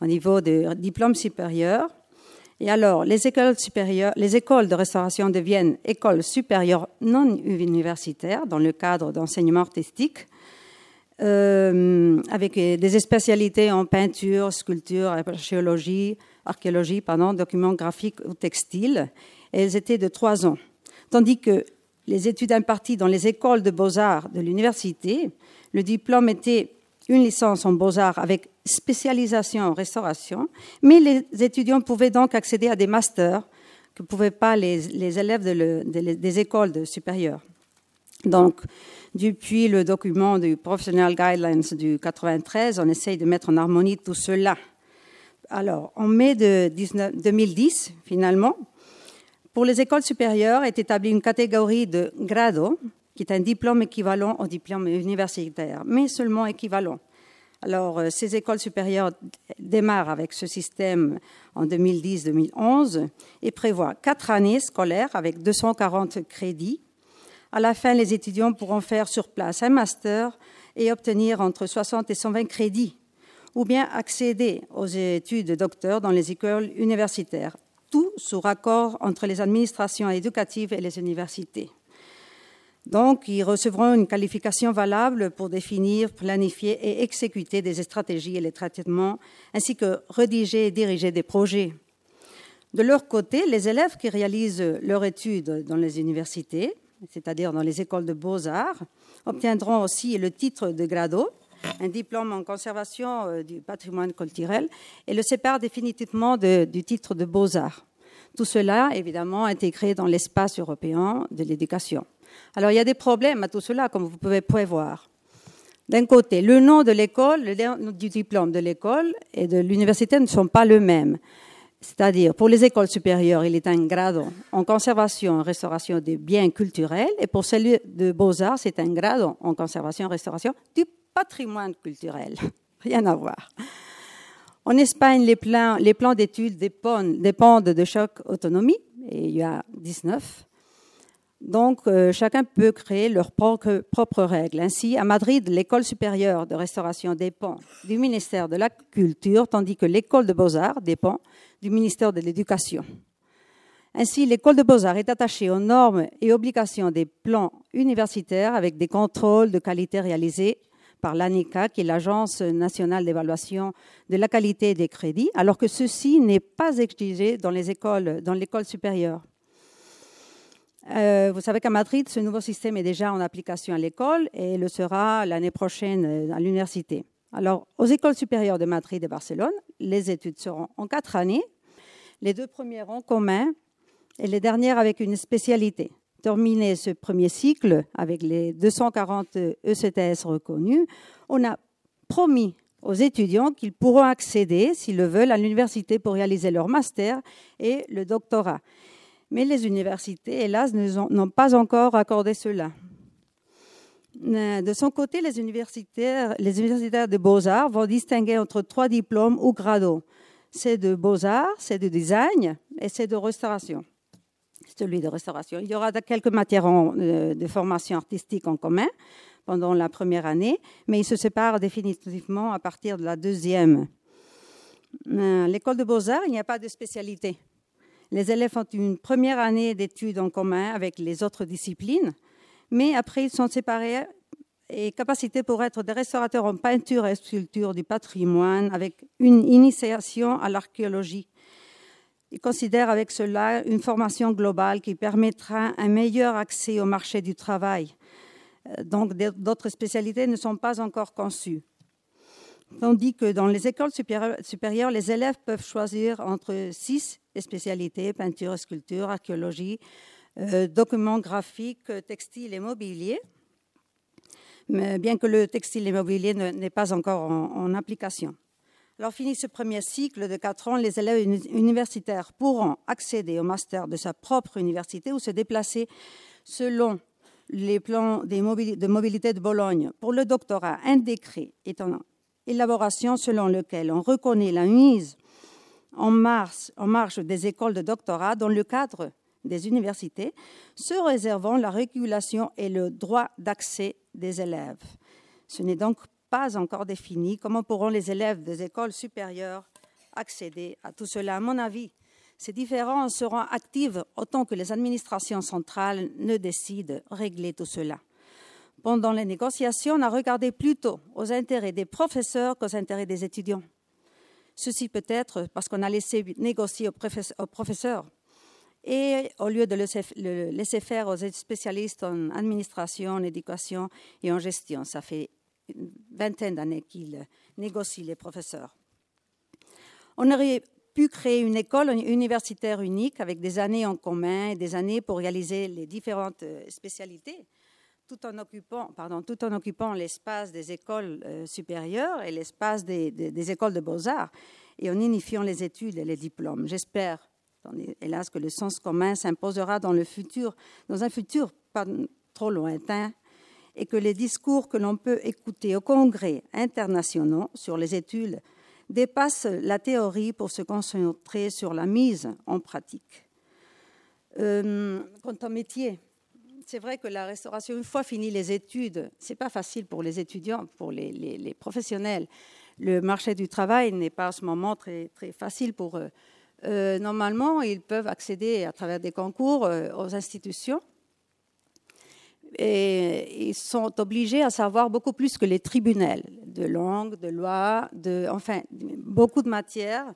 au niveau de diplôme supérieur. Et alors, les écoles supérieures, les écoles de restauration deviennent écoles supérieures non universitaires dans le cadre d'enseignement artistique, euh, avec des spécialités en peinture, sculpture, archéologie, archéologie pardon, documents graphiques ou textiles. Elles étaient de trois ans. Tandis que les études imparties dans les écoles de beaux-arts de l'université, le diplôme était une licence en beaux-arts avec spécialisation en restauration, mais les étudiants pouvaient donc accéder à des masters que ne pouvaient pas les, élèves des écoles supérieures. Donc, depuis le document du Professional Guidelines du 93, on essaye de mettre en harmonie tout cela. Alors, en mai de 2010, finalement, pour les écoles supérieures est établie une catégorie de grado, qui est un diplôme équivalent au diplôme universitaire, mais seulement équivalent. Alors, euh, ces écoles supérieures démarrent avec ce système en 2010-2011 et prévoient quatre années scolaires avec 240 crédits. À la fin, les étudiants pourront faire sur place un master et obtenir entre 60 et 120 crédits, ou bien accéder aux études de docteur dans les écoles universitaires, tout sous raccord entre les administrations éducatives et les universités. Donc, ils recevront une qualification valable pour définir, planifier et exécuter des stratégies et les traitements, ainsi que rédiger et diriger des projets. De leur côté, les élèves qui réalisent leur étude dans les universités, c'est-à-dire dans les écoles de beaux-arts, obtiendront aussi le titre de grado, un diplôme en conservation euh, du patrimoine culturel, et le séparent définitivement du titre de beaux-arts. Tout cela, évidemment, intégré dans l'espace européen de l'éducation. Alors il y a des problèmes à tout cela, comme vous pouvez prévoir. D'un côté, le nom de l'école, le nom du diplôme de l'école et de l'université ne sont pas le même. C'est-à-dire, pour les écoles supérieures, il est un grade en conservation et restauration des biens culturels, et pour celui de beaux-arts, c'est un grade en conservation et restauration du patrimoine culturel. Rien à voir. En Espagne, les plans, les plans d'études dépendent, dépendent de chaque autonomie, et il y a 19. Donc, euh, chacun peut créer leurs propres, règles. Ainsi, à Madrid, l'école supérieure de restauration dépend du ministère de la Culture, tandis que l'école de beaux-arts dépend du ministère de l'Éducation. Ainsi, l'école de beaux-arts est attachée aux normes et obligations des plans universitaires avec des contrôles de qualité réalisés par l'ANICA, qui est l'Agence nationale d'évaluation de la qualité des crédits, alors que ceci n'est pas exigé dans les écoles, dans l'école supérieure. Euh, vous savez qu'à Madrid, ce nouveau système est déjà en application à l'école et le sera l'année prochaine euh, à l'université. Alors, aux écoles supérieures de Madrid et Barcelone, les études seront en quatre années, les deux premières en commun et les dernières avec une spécialité. Terminé ce premier cycle avec les 240 ECTS reconnus, on a promis aux étudiants qu'ils pourront accéder, s'ils le veulent, à l'université pour réaliser leur master et le doctorat. Mais les universités, hélas, n'ont pas encore accordé cela. Euh, de son côté, les universitaires, de beaux-arts vont distinguer entre trois diplômes ou grados. C'est de beaux-arts, c'est de design et c'est de restauration. Celui de restauration. Il y aura quelques matières euh, de formation artistique en commun pendant la première année, mais ils se séparent définitivement à partir de la deuxième. Euh, l'école de beaux-arts, il n'y a pas de spécialité. Les élèves ont une première année d'études en commun avec les autres disciplines, mais après ils sont séparés et capacités pour être des restaurateurs en peinture et sculpture du patrimoine avec une initiation à l'archéologie. Ils considèrent avec cela une formation globale qui permettra un meilleur accès au marché du travail. Euh, donc d'autres spécialités ne sont pas encore conçues. Tandis que dans les écoles supérieures, les élèves peuvent choisir entre six spécialités, peinture, sculpture, archéologie, euh, documents graphiques, textiles et mobilier, bien que le textile et mobilier n'est pas encore en, application. Alors, fini ce premier cycle de quatre ans, les élèves universitaires pourront accéder au master de sa propre université ou se déplacer selon les plans de mobilité de Bologne. Pour le doctorat, un décret en élaboration selon lequel on reconnaît la mise en marche, en marche des écoles de doctorat dans le cadre des universités, se réservant la régulation et le droit d'accès des élèves. Ce n'est donc pas encore défini comment pourront les élèves des écoles supérieures accéder à tout cela. À mon avis, ces différences seront actives autant que les administrations centrales ne décident de régler tout cela. Pendant les négociations, on a regardé plutôt aux intérêts des professeurs qu'aux intérêts des étudiants. Ceci peut être parce qu'on a laissé négocier aux professeurs et au lieu de le laisser faire aux spécialistes en administration, en éducation et en gestion. Ça fait une vingtaine d'années qu'il négocie les professeurs. On aurait pu créer une école universitaire unique avec des années en commun et des années pour réaliser les différentes euh, spécialités, tout en occupant, pardon, tout en occupant l'espace des écoles euh, supérieures et l'espace des, écoles de beaux-arts et en unifiant les études et les diplômes. J'espère, hélas, que le sens commun s'imposera dans le futur, dans un futur pas trop lointain, et que les discours que l'on peut écouter au congrès internationaux sur les études dépassent la théorie pour se concentrer sur la mise en pratique. Euh, quant au métier, c'est vrai que la restauration, une fois fini les études, c'est pas facile pour les étudiants, pour les, professionnels. Le marché du travail n'est pas à ce moment très, facile pour eux. Euh, normalement, ils peuvent accéder à travers des concours euh, aux institutions et ils sont obligés à savoir beaucoup plus que les tribunaux de langue, de loi, de, enfin, beaucoup de matières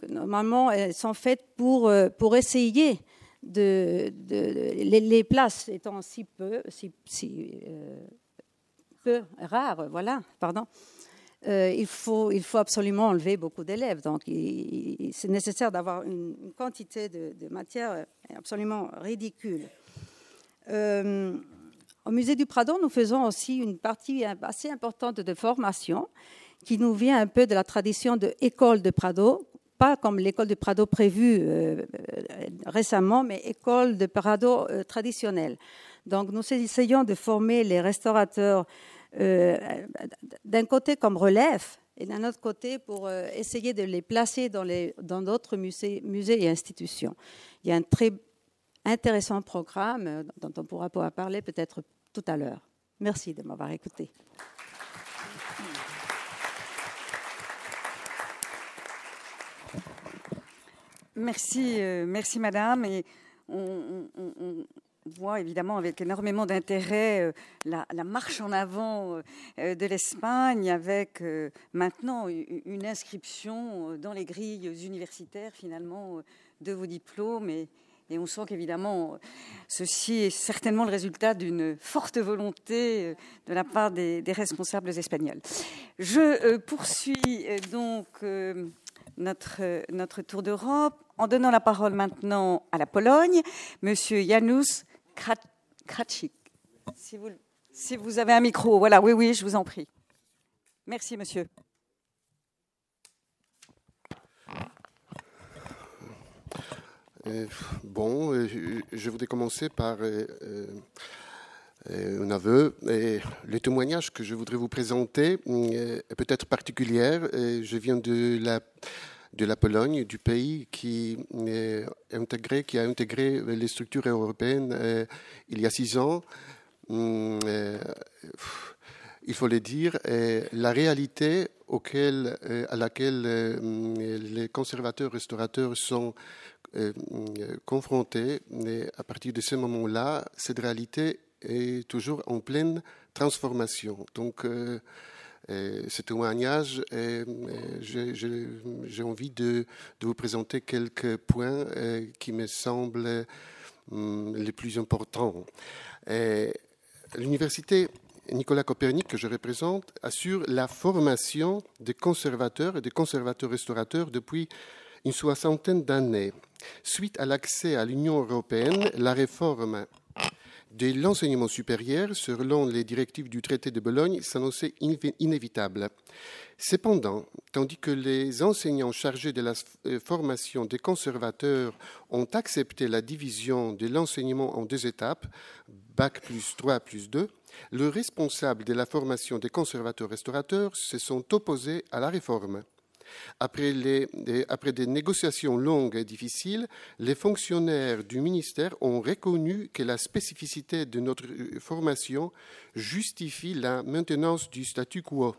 que normalement elles sont faites pour, euh, pour essayer les, places étant si peu, si, euh, peu rares, voilà, pardon. Euh, il, faut, absolument enlever beaucoup d'élèves. Donc, c'est nécessaire d'avoir une, quantité de, matière absolument ridicule. Au musée du Prado, nous faisons aussi une partie assez importante de formation qui nous vient un peu de la tradition de école de Prado, pas comme l'école de Prado prévue euh, récemment, mais école de Prado euh, traditionnelle. Donc nous essayons de former les restaurateurs euh, d'un côté comme relève et d'un autre côté pour essayer de les placer dans d'autres dans musées, musées et institutions. Il y a un très intéressant programme euh, dont on pourra parler peut-être tout à l'heure. Merci de m'avoir écouté. Merci, euh, merci Madame. Et on, voit évidemment avec énormément d'intérêt euh, la, marche en avant de l'Espagne, avec maintenant une inscription dans les grilles universitaires finalement de vos diplômes et, on sent qu'évidemment, ceci est certainement le résultat d'une forte volonté euh, de la part des, responsables espagnols. Je euh, poursuis euh, donc notre, notre tour d'Europe en donnant la parole maintenant à la Pologne, Monsieur Janusz Kracik. Si vous, avez un micro, voilà, oui, oui, je vous en prie. Merci, monsieur. Euh, bon, euh, je voudrais commencer par euh, un aveu. Et le témoignage que je voudrais vous présenter est peut-être particulier. Je viens de la, de la Pologne, du pays qui, est intégré, qui a intégré les structures européennes il y a six ans. Hum, il faut le dire, la réalité auquel, à laquelle les conservateurs restaurateurs sont euh, confrontés. À partir de ce moment-là, cette réalité est toujours en pleine transformation. Donc, euh, euh, ce témoignage, j'ai envie de, de, vous présenter quelques points qui me semblent les plus importants. L'université Nicolas Copernic, que je représente, assure la formation des conservateurs et des conservateurs restaurateurs depuis une soixantaine d'années. Suite à l'accès à l'Union européenne, la réforme de l'enseignement supérieur, selon les directives du traité de Bologne, s'annonçait inévitable. Cependant, tandis que les enseignants chargés de la euh, formation des conservateurs ont accepté la division de l'enseignement en deux étapes, Bac plus 3 plus 2, les responsables de la formation des conservateurs restaurateurs se sont opposés à la réforme. Après, des négociations longues et difficiles, les fonctionnaires du ministère ont reconnu que la spécificité de notre euh, formation justifie la maintenance du statu quo.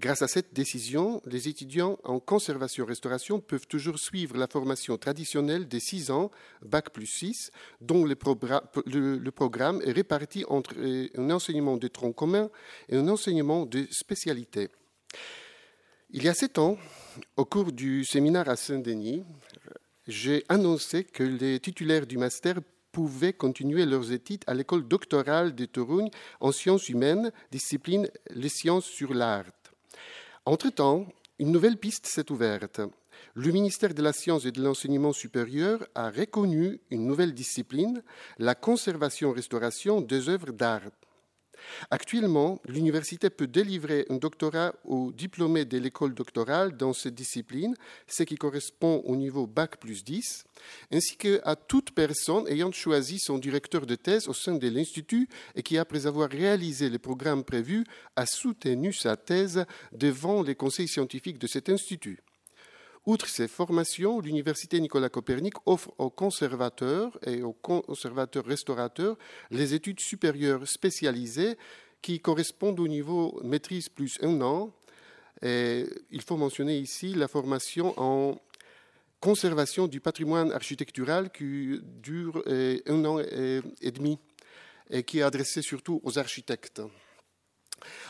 Grâce à cette décision, les étudiants en conservation-restauration peuvent toujours suivre la formation traditionnelle des six ans, Bac plus 6, dont le, le, programme est réparti entre euh, un enseignement de tronc commun et un enseignement de spécialité. Il y a sept ans, au cours du séminaire à Saint-Denis, j'ai annoncé que les titulaires du master pouvaient continuer leurs études à l'école doctorale de Toruń en sciences humaines, discipline les sciences sur l'art. Entre-temps, une nouvelle piste s'est ouverte. Le ministère de la Science et de l'Enseignement supérieur a reconnu une nouvelle discipline, la conservation-restauration des œuvres d'art. Actuellement, l'université peut délivrer un doctorat aux diplômés de l'école doctorale dans cette discipline, ce qui correspond au niveau Bac plus 10, ainsi qu'à toute personne ayant choisi son directeur de thèse au sein de l'Institut et qui, après avoir réalisé les programmes prévus, a soutenu sa thèse devant les conseils scientifiques de cet institut. Outre ces formations, l'Université Nicolas Copernic offre aux conservateurs et aux conservateurs restaurateurs les études supérieures spécialisées qui correspondent au niveau maîtrise plus un an. Il faut mentionner ici la formation en conservation du patrimoine architectural qui dure euh, un an et demi et qui est adressée surtout aux architectes.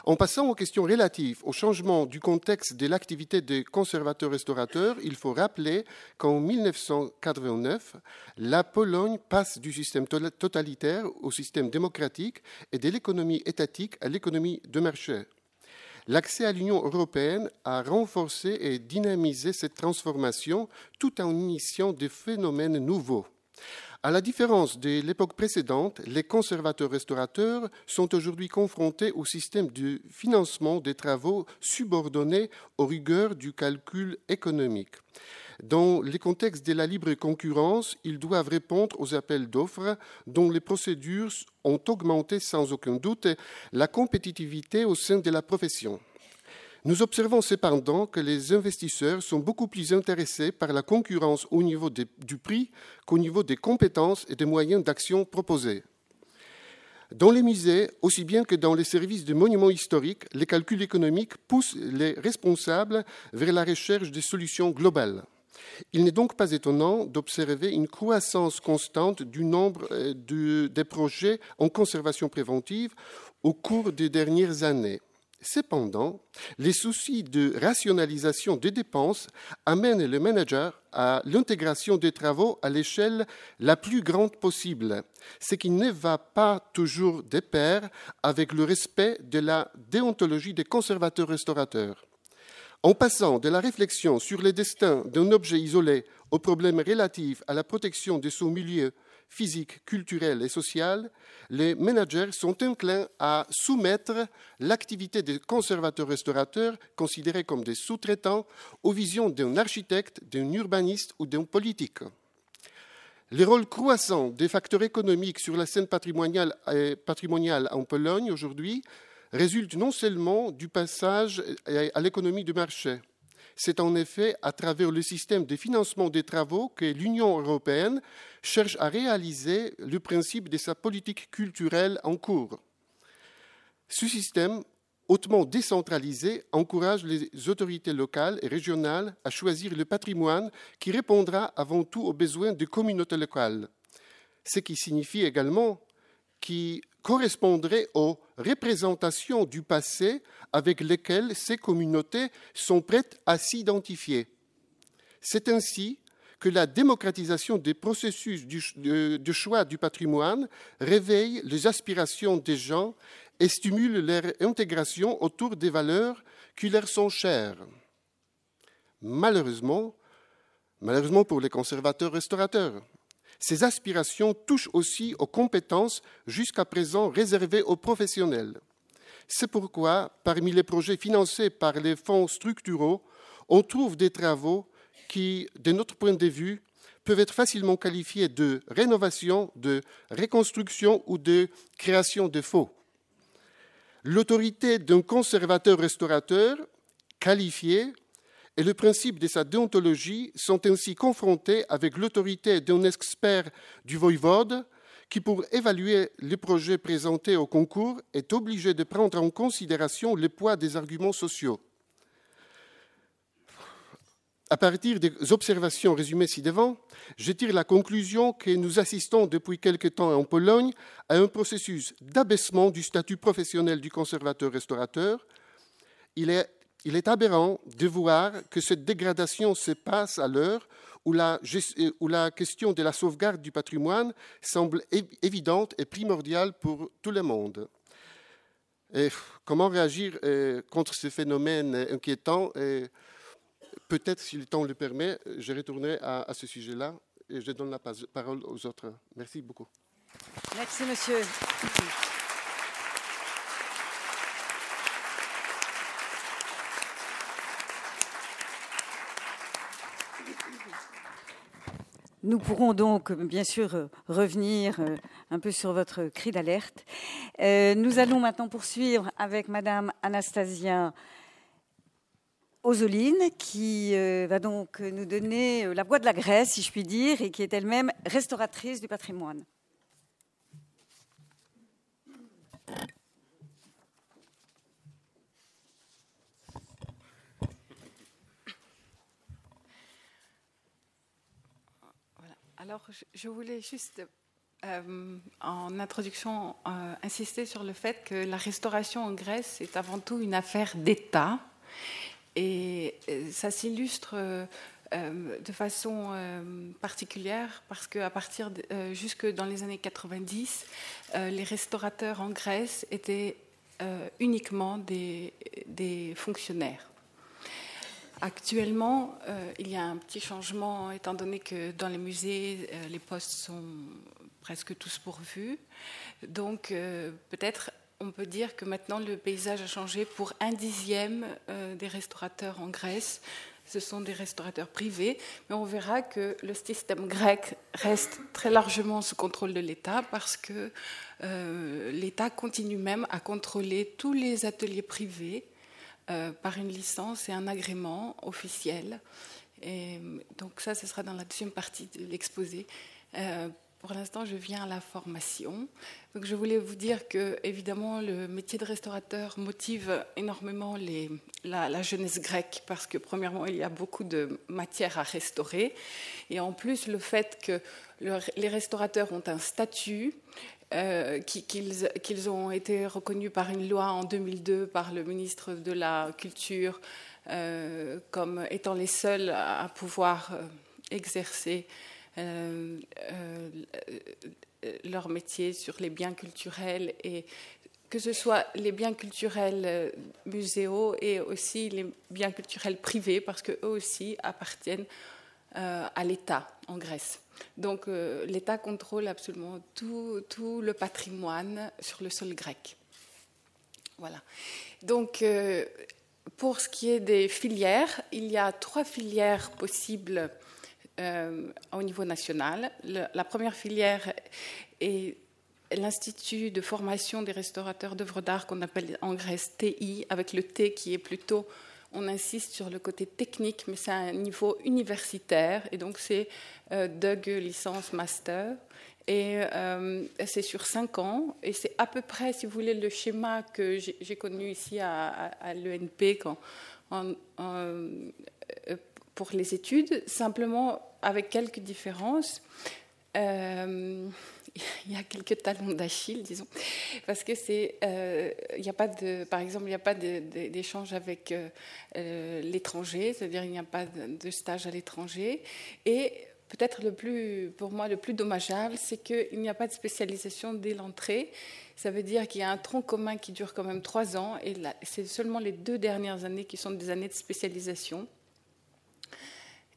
En passant aux questions relatives au changement du contexte de l'activité des conservateurs-restaurateurs, il faut rappeler qu'en 1989, la Pologne passe du système totalitaire au système démocratique et de l'économie étatique à l'économie de marché. L'accès à l'Union européenne a renforcé et dynamisé cette transformation tout en initiant des phénomènes nouveaux. À la différence de l'époque précédente, les conservateurs restaurateurs sont aujourd'hui confrontés au système de financement des travaux subordonnés aux rigueurs du calcul économique. Dans les contextes de la libre concurrence, ils doivent répondre aux appels d'offres dont les procédures ont augmenté sans aucun doute la compétitivité au sein de la profession. Nous observons cependant que les investisseurs sont beaucoup plus intéressés par la concurrence au niveau du prix qu'au niveau des compétences et des moyens d'action proposés. Dans les musées, aussi bien que dans les services de monuments historiques, les calculs économiques poussent les responsables vers la recherche de solutions globales. Il n'est donc pas étonnant d'observer une croissance constante du nombre euh, des projets en conservation préventive au cours des dernières années. Cependant, les soucis de rationalisation des dépenses amènent le manager à l'intégration des travaux à l'échelle la plus grande possible, ce qui ne va pas toujours de pair avec le respect de la déontologie des conservateurs-restaurateurs. En passant de la réflexion sur les destins d'un objet isolé aux problèmes relatifs à la protection de son milieu physique, culturel et social, les managers sont inclins à soumettre l'activité des conservateurs-restaurateurs, considérés comme des sous-traitants, aux visions d'un architecte, d'un urbaniste ou d'un politique. Les rôles croissants des facteurs économiques sur la scène patrimoniale, patrimoniale en Pologne aujourd'hui résultent non seulement du passage à l'économie de marché, c'est en effet à travers le système de financement des travaux que l'Union européenne cherche à réaliser le principe de sa politique culturelle en cours. Ce système hautement décentralisé encourage les autorités locales et régionales à choisir le patrimoine qui répondra avant tout aux besoins des communautés locales, ce qui signifie également qui correspondrait aux représentations du passé avec lesquelles ces communautés sont prêtes à s'identifier. C'est ainsi que la démocratisation des processus de choix du patrimoine réveille les aspirations des gens et stimule leur intégration autour des valeurs qui leur sont chères. Malheureusement, malheureusement pour les conservateurs restaurateurs, ces aspirations touchent aussi aux compétences jusqu'à présent réservées aux professionnels. C'est pourquoi, parmi les projets financés par les fonds structuraux, on trouve des travaux qui, de notre point de vue, peuvent être facilement qualifiés de rénovation, de reconstruction ou de création de faux. L'autorité d'un conservateur-restaurateur qualifié et le principe de sa déontologie sont ainsi confrontés avec l'autorité d'un expert du voivode qui, pour évaluer les projets présentés au concours, est obligé de prendre en considération le poids des arguments sociaux. À partir des observations résumées ci-devant, je tire la conclusion que nous assistons depuis quelque temps en Pologne à un processus d'abaissement du statut professionnel du conservateur-restaurateur. Il est il est aberrant de voir que cette dégradation se passe à l'heure où la, la question de la sauvegarde du patrimoine semble évidente et primordiale pour tout le monde. Comment réagir contre ce phénomène inquiétant? Peut-être, si le temps le permet, je retournerai à, à ce sujet-là et je donne la parole aux autres. Merci beaucoup. Merci, monsieur. Nous pourrons donc, bien sûr, revenir euh, un peu sur votre cri d'alerte. Euh, nous allons maintenant poursuivre avec Madame Anastasia Ozoline, qui euh, va donc nous donner la voix de la Grèce, si je puis dire, et qui est elle-même restauratrice du patrimoine. Alors, je voulais juste, euh, en introduction, euh, insister sur le fait que la restauration en Grèce est avant tout une affaire d'État. Et ça s'illustre euh, de façon particulière parce qu'à partir de, jusque dans les années 90, les restaurateurs en Grèce étaient uniquement des fonctionnaires. Actuellement, euh, il y a un petit changement étant donné que dans les musées, euh, les postes sont presque tous pourvus. Donc euh, peut-être on peut dire que maintenant le paysage a changé pour un dixième des restaurateurs en Grèce. Ce sont des restaurateurs privés, mais on verra que le système grec reste très largement sous contrôle de l'État parce que l'État continue même à contrôler tous les ateliers privés euh, par une licence et un agrément officiel. Et donc ça, ce sera dans la deuxième partie de l'exposé. Euh, pour l'instant, je viens à la formation. Donc, je voulais vous dire que, évidemment, le métier de restaurateur motive énormément les, la, jeunesse grecque parce que, premièrement, il y a beaucoup de matière à restaurer. Et en plus, le fait que les restaurateurs ont un statut euh, qu'ils ont été reconnus par une loi en 2002 par le ministre de la Culture euh, comme étant les seuls à pouvoir euh, exercer leur métier sur les biens culturels et que ce soit les biens culturels muséaux et aussi les biens culturels privés parce qu'eux aussi appartiennent à l'État en Grèce. Donc euh, l'État contrôle absolument tout, le patrimoine sur le sol grec. Voilà. Donc euh, pour ce qui est des filières, il y a trois filières possibles euh, au niveau national. la première filière est l'Institut de formation des restaurateurs d'œuvres d'art qu'on appelle en Grèce TI, avec le T qui est plutôt on insiste sur le côté technique, mais c'est un niveau universitaire. Et donc, c'est euh, DUG licence master. Et euh, c'est sur cinq ans. Et c'est à peu près, si vous voulez, le schéma que j'ai connu ici à, l'ENP euh, pour les études, simplement avec quelques différences il y a quelques talons d'Achille, disons, parce que c'est, euh, il n'y a pas de, par exemple, il n'y a pas d'échange avec euh, euh, l'étranger, c'est-à-dire il n'y a pas de stage à l'étranger, et peut-être le plus, pour moi, le plus dommageable, c'est qu'il n'y a pas de spécialisation dès l'entrée. Ça veut dire qu'il y a un tronc commun qui dure quand même trois ans, et c'est seulement les deux dernières années qui sont des années de spécialisation.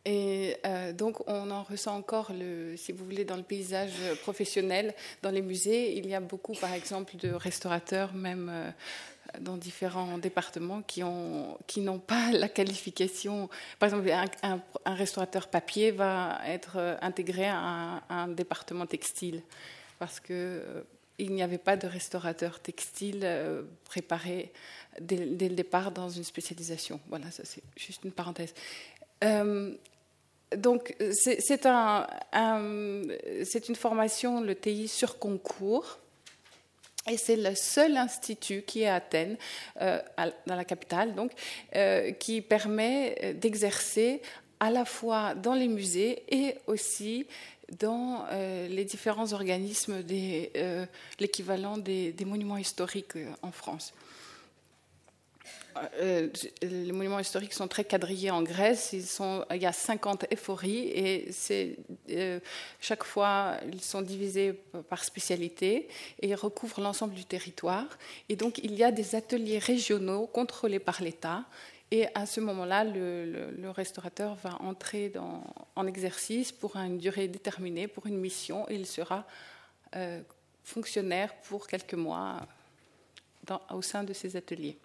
Et euh, donc, on en ressent encore, le, si vous voulez, dans le paysage professionnel. Dans les musées, il y a beaucoup, par exemple, de restaurateurs, même euh, dans différents départements, qui n'ont pas la qualification. Par exemple, un, restaurateur papier va être euh, intégré à un, département textile, parce que il n'y avait pas de restaurateur textile préparé dès, le départ dans une spécialisation. Voilà, ça c'est juste une parenthèse donc, c'est un, une formation, le TI, sur concours. Et c'est le seul institut qui est à Athènes, euh, dans la capitale, donc, euh, qui permet d'exercer à la fois dans les musées et aussi dans euh, les différents organismes, l'équivalent des, monuments historiques en France. Euh, les monuments historiques sont très quadrillés en Grèce. Il y a 50 éphories et euh, chaque fois, ils sont divisés par spécialité et recouvrent l'ensemble du territoire. Et donc, il y a des ateliers régionaux contrôlés par l'État. Et à ce moment-là, le, restaurateur va entrer en exercice pour une durée déterminée, pour une mission, et il sera euh, fonctionnaire pour quelques mois au sein de ces ateliers.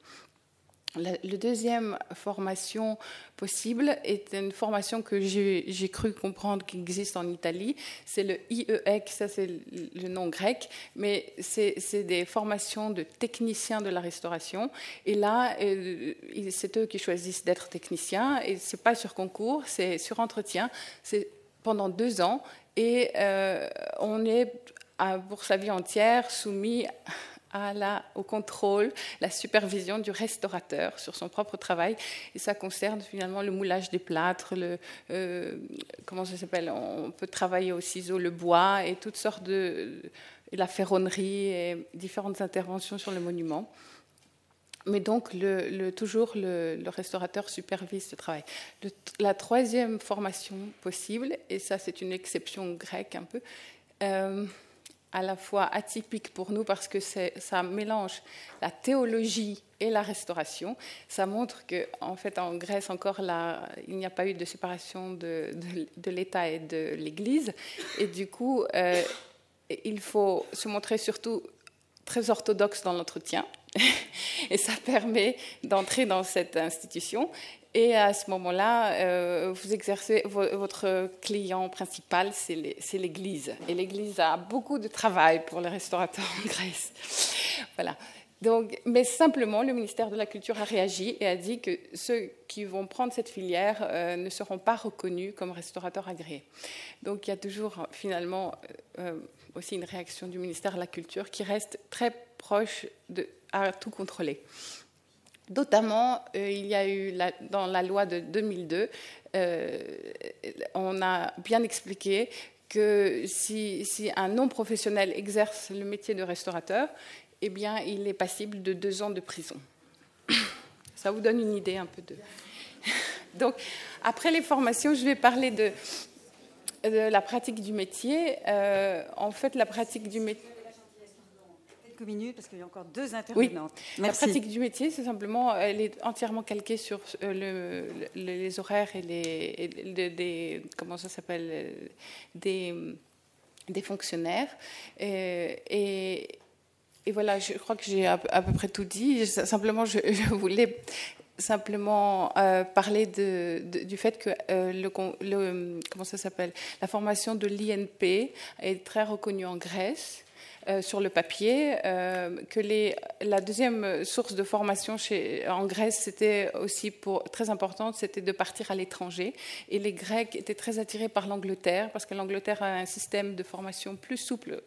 La, deuxième formation possible est une formation que j'ai cru comprendre qui existe en Italie. C'est le IEEC, ça c'est le nom grec, mais c'est des formations de techniciens de la restauration. Et là, euh, c'est eux qui choisissent d'être techniciens. Et c'est pas sur concours, c'est sur entretien. C'est pendant deux ans. Et euh, on est pour sa vie entière soumis au contrôle, la supervision du restaurateur sur son propre travail. Et ça concerne finalement le moulage des plâtres, le, euh, comment ça s'appelle On peut travailler au ciseau le bois et toutes sortes de. la ferronnerie et différentes interventions sur le monument. Mais donc, toujours, le, restaurateur supervise ce travail. la troisième formation possible, et ça c'est une exception grecque un peu, euh, à la fois atypique pour nous parce que ça mélange la théologie et la restauration. Ça montre que, en fait, en Grèce encore, il n'y a pas eu de séparation de, de, l'État et de l'Église. Et du coup, euh, il faut se montrer surtout très orthodoxe dans l'entretien. et ça permet d'entrer dans cette institution et à ce moment-là, euh, vous exercez votre client principal, c'est l'Église. Et l'Église a beaucoup de travail pour les restaurateurs en Grèce. Voilà. Donc, mais simplement, le ministère de la Culture a réagi et a dit que ceux qui vont prendre cette filière euh, ne seront pas reconnus comme restaurateurs agréés. Donc, il y a toujours finalement euh, aussi une réaction du ministère de la Culture qui reste très proche de, à tout contrôler. Notamment, euh, il y a eu dans la loi de 2002, euh, on a bien expliqué que si, un non-professionnel exerce le métier de restaurateur, eh bien, il est passible de deux ans de prison. Ça vous donne une idée un peu de. Donc, après les formations, je vais parler de, la pratique du métier. Euh, en fait, la pratique du métier minutes parce qu'il y a encore deux intervenantes. La pratique du métier, c'est simplement, elle est entièrement calquée sur euh, le, les horaires et les, des, comment ça s'appelle, euh, des, des fonctionnaires. Et, et, voilà, je crois que j'ai à, peu près tout dit. Simplement, je, voulais simplement euh, parler du fait que le, le, comment ça s'appelle? La formation de l'INP est très reconnue en Grèce. euh, sur le papier, euh, que les, la deuxième source de formation chez, en Grèce, c'était aussi pour, très importante, c'était de partir à l'étranger. Et les Grecs étaient très attirés par l'Angleterre, parce que l'Angleterre a un système de formation plus souple.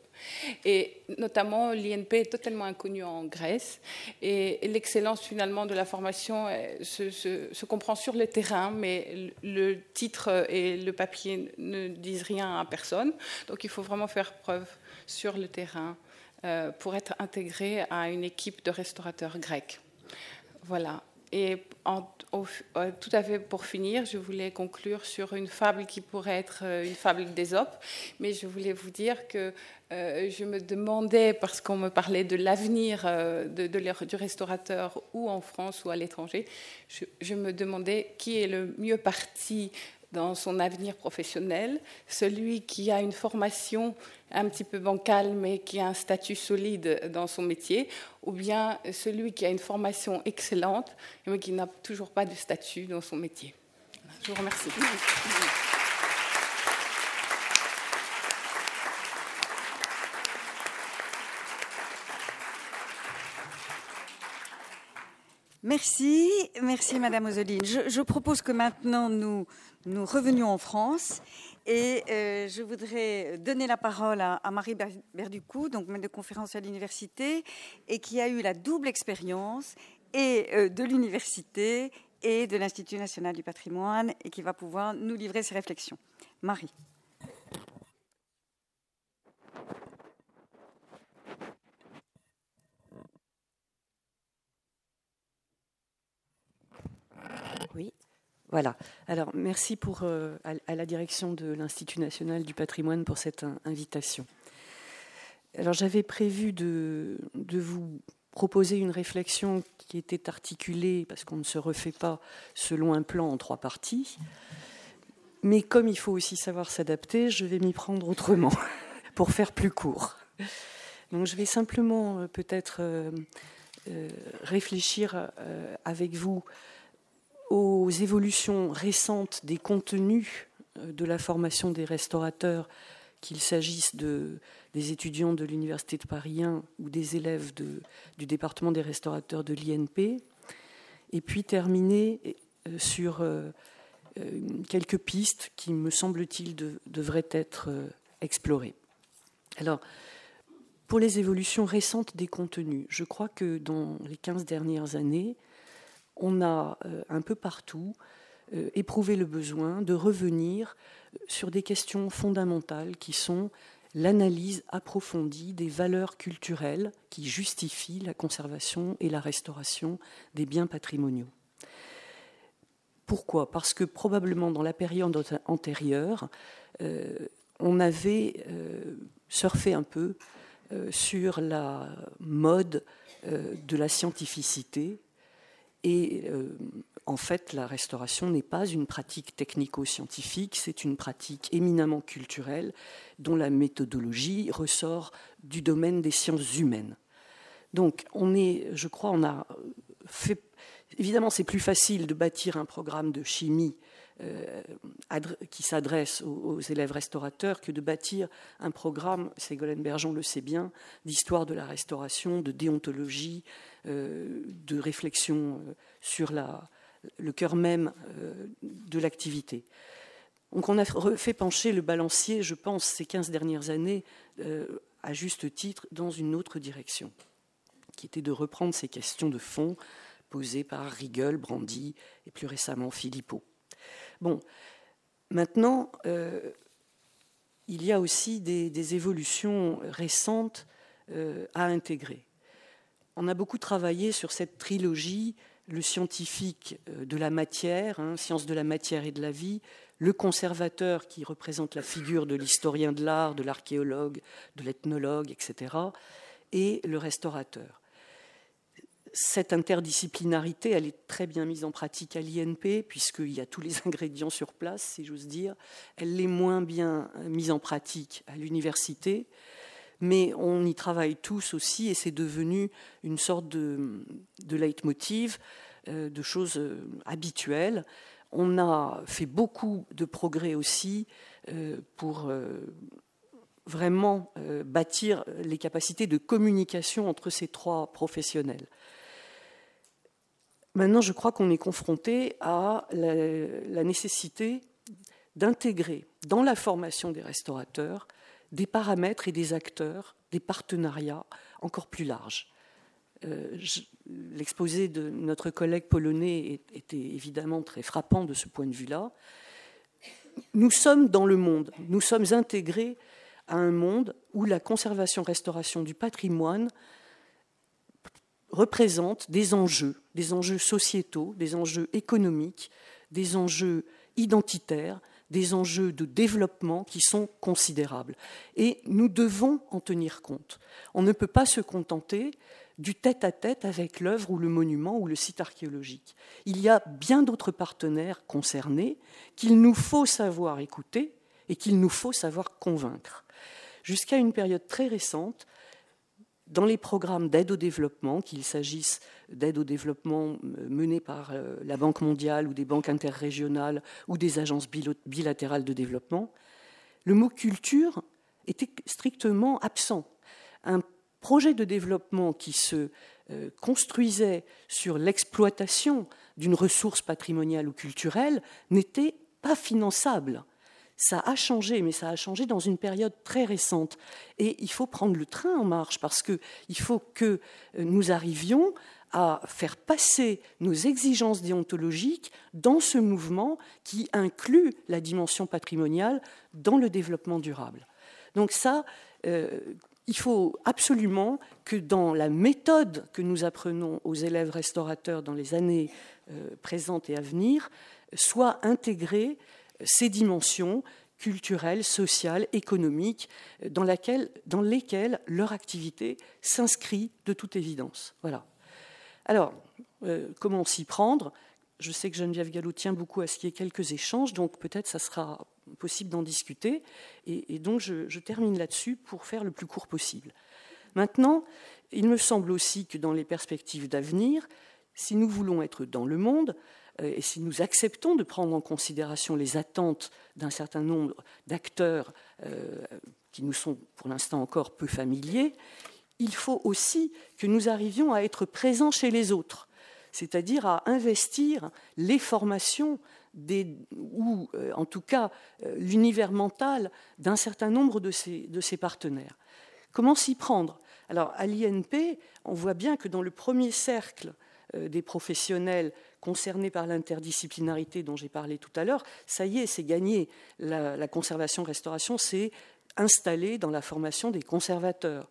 Et notamment, l'INP est totalement inconnu en Grèce. Et, l'excellence finalement de la formation euh, se, se, se, comprend sur le terrain, mais le titre et le papier ne disent rien à personne. Donc il faut vraiment faire preuve sur le terrain euh, pour être intégré à une équipe de restaurateurs grecs. Voilà. Et euh, tout à fait pour finir, je voulais conclure sur une fable qui pourrait être euh, une fable d'Ésope, mais je voulais vous dire que je me demandais, parce qu'on me parlait de l'avenir de, du restaurateur ou en France ou à l'étranger, je, je, me demandais qui est le mieux parti dans son avenir professionnel, celui qui a une formation un petit peu bancale mais qui a un statut solide dans son métier, ou bien celui qui a une formation excellente mais qui n'a toujours pas de statut dans son métier. Je vous remercie. Merci, merci Madame Ozeline. Je, propose que maintenant nous, revenions en France et euh, je voudrais donner la parole à, Marie Berducou, donc maître de conférence à l'université et qui a eu la double expérience et euh, de l'université et de l'Institut national du patrimoine et qui va pouvoir nous livrer ses réflexions. Marie. Oui. Voilà. Alors, merci pour, euh, à, la direction de l'Institut national du patrimoine pour cette invitation. Alors, j'avais prévu de, vous proposer une réflexion qui était articulée, parce qu'on ne se refait pas selon un plan en trois parties. Mais comme il faut aussi savoir s'adapter, je vais m'y prendre autrement, pour faire plus court. Donc, je vais simplement euh, peut-être euh, réfléchir avec vous aux évolutions récentes des contenus euh, de la formation des restaurateurs, qu'il s'agisse de, des étudiants de l'Université de Paris 1 ou des élèves du département des restaurateurs de l'INP, et puis terminer euh, sur euh, quelques pistes qui, me semble-t-il, devraient être explorées. Alors, pour les évolutions récentes des contenus, je crois que dans les 15 dernières années, on a euh, un peu partout euh, éprouvé le besoin de revenir sur des questions fondamentales qui sont l'analyse approfondie des valeurs culturelles qui justifient la conservation et la restauration des biens patrimoniaux. Pourquoi? Parce que probablement dans la période antérieure, euh, on avait surfé un peu sur la mode de la scientificité et euh, en fait, la restauration n'est pas une pratique technico-scientifique, c'est une pratique éminemment culturelle dont la méthodologie ressort du domaine des sciences humaines. Donc, on est, je crois, on a fait. Évidemment, c'est plus facile de bâtir un programme de chimie qui s'adresse aux, élèves restaurateurs que de bâtir un programme, Ségolène Bergeon le sait bien, d'histoire de la restauration, de déontologie, euh, de réflexion euh, sur le cœur même de l'activité. Donc on a fait pencher le balancier, je pense, ces 15 dernières années, à juste titre, dans une autre direction, qui était de reprendre ces questions de fond posées par Riegel, Brandy et plus récemment Philippot. Bon, maintenant, euh, il y a aussi des, évolutions récentes euh, à intégrer. On a beaucoup travaillé sur cette trilogie, le scientifique euh, de la matière, hein, science de la matière et de la vie, le conservateur qui représente la figure de l'historien de l'art, de l'archéologue, de l'ethnologue, etc., et le restaurateur cette interdisciplinarité, elle est très bien mise en pratique à l'INP, puisqu'il y a tous les ingrédients sur place, si j'ose dire. Elle l'est moins bien mise en pratique à l'université, mais on y travaille tous aussi, et c'est devenu une sorte de, leitmotiv, euh, de choses euh, habituelles. On a fait beaucoup de progrès aussi euh, pour vraiment bâtir les capacités de communication entre ces trois professionnels. Maintenant, je crois qu'on est confronté à la, nécessité d'intégrer dans la formation des restaurateurs des paramètres et des acteurs, des partenariats encore plus larges. Euh, l'exposé de notre collègue polonais était évidemment très frappant de ce point de vue-là. Nous sommes dans le monde, nous sommes intégrés à un monde où la conservation-restauration du patrimoine représentent des enjeux, des enjeux sociétaux, des enjeux économiques, des enjeux identitaires, des enjeux de développement qui sont considérables. Et nous devons en tenir compte. On ne peut pas se contenter du tête-à-tête avec l'œuvre ou le monument ou le site archéologique. Il y a bien d'autres partenaires concernés qu'il nous faut savoir écouter et qu'il nous faut savoir convaincre. Jusqu'à une période très récente, dans les programmes d'aide au développement, qu'il s'agisse d'aide au développement euh, menés par euh, la Banque mondiale ou des banques interrégionales ou des agences bilatérales de développement, le mot culture était strictement absent. Un projet de développement qui se euh, construisait sur l'exploitation d'une ressource patrimoniale ou culturelle n'était pas finançable ça a changé, mais ça a changé dans une période très récente. Et il faut prendre le train en marche parce qu'il faut que euh, nous arrivions à faire passer nos exigences déontologiques dans ce mouvement qui inclut la dimension patrimoniale dans le développement durable. Donc ça, euh, il faut absolument que dans la méthode que nous apprenons aux élèves restaurateurs dans les années euh, présentes et à venir, soient intégrées ces dimensions culturelles, sociales, économiques, dans, lesquelles leur activité s'inscrit de toute évidence. Voilà. Alors, euh, comment s'y prendre? Je sais que Geneviève Gallo tient beaucoup à ce qu'il y ait quelques échanges, donc peut-être ça sera possible d'en discuter. Et, donc je, termine là-dessus pour faire le plus court possible. Maintenant, il me semble aussi que dans les perspectives d'avenir, si nous voulons être dans le monde, et si nous acceptons de prendre en considération les attentes d'un certain nombre d'acteurs euh, qui nous sont pour l'instant encore peu familiers, il faut aussi que nous arrivions à être présents chez les autres, c'est-à-dire à investir les formations ou euh, en tout cas euh, l'univers mental d'un certain nombre de ces, de ces partenaires. Comment s'y prendre? Alors à l'INP, on voit bien que dans le premier cercle euh, des professionnels concernés par l'interdisciplinarité dont j'ai parlé tout à l'heure, ça y est, c'est gagné. La, conservation-restauration s'est installée dans la formation des conservateurs.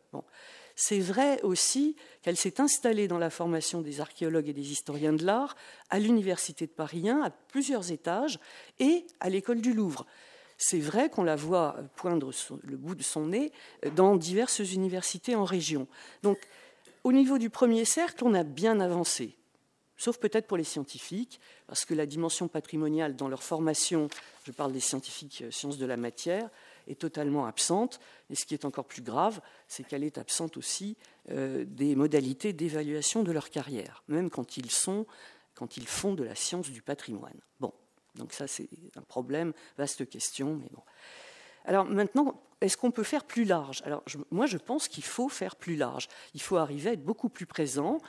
C'est vrai aussi qu'elle s'est installée dans la formation des archéologues et des historiens de l'art à l'Université de Paris 1, à plusieurs étages, et à l'École du Louvre. C'est vrai qu'on la voit poindre le bout de son nez dans diverses universités en région. Donc, au niveau du premier cercle, on a bien avancé, sauf peut-être pour les scientifiques, parce que la dimension patrimoniale dans leur formation, je parle des scientifiques euh, sciences de la matière, est totalement absente. Et ce qui est encore plus grave, c'est qu'elle est absente aussi euh, des modalités d'évaluation de leur carrière, même quand ils sont, quand ils font de la science du patrimoine. Bon, donc ça c'est un problème, vaste question, mais bon. Alors maintenant, est-ce qu'on peut faire plus large? Alors moi, je pense qu'il faut faire plus large. Il faut arriver à être beaucoup plus présent,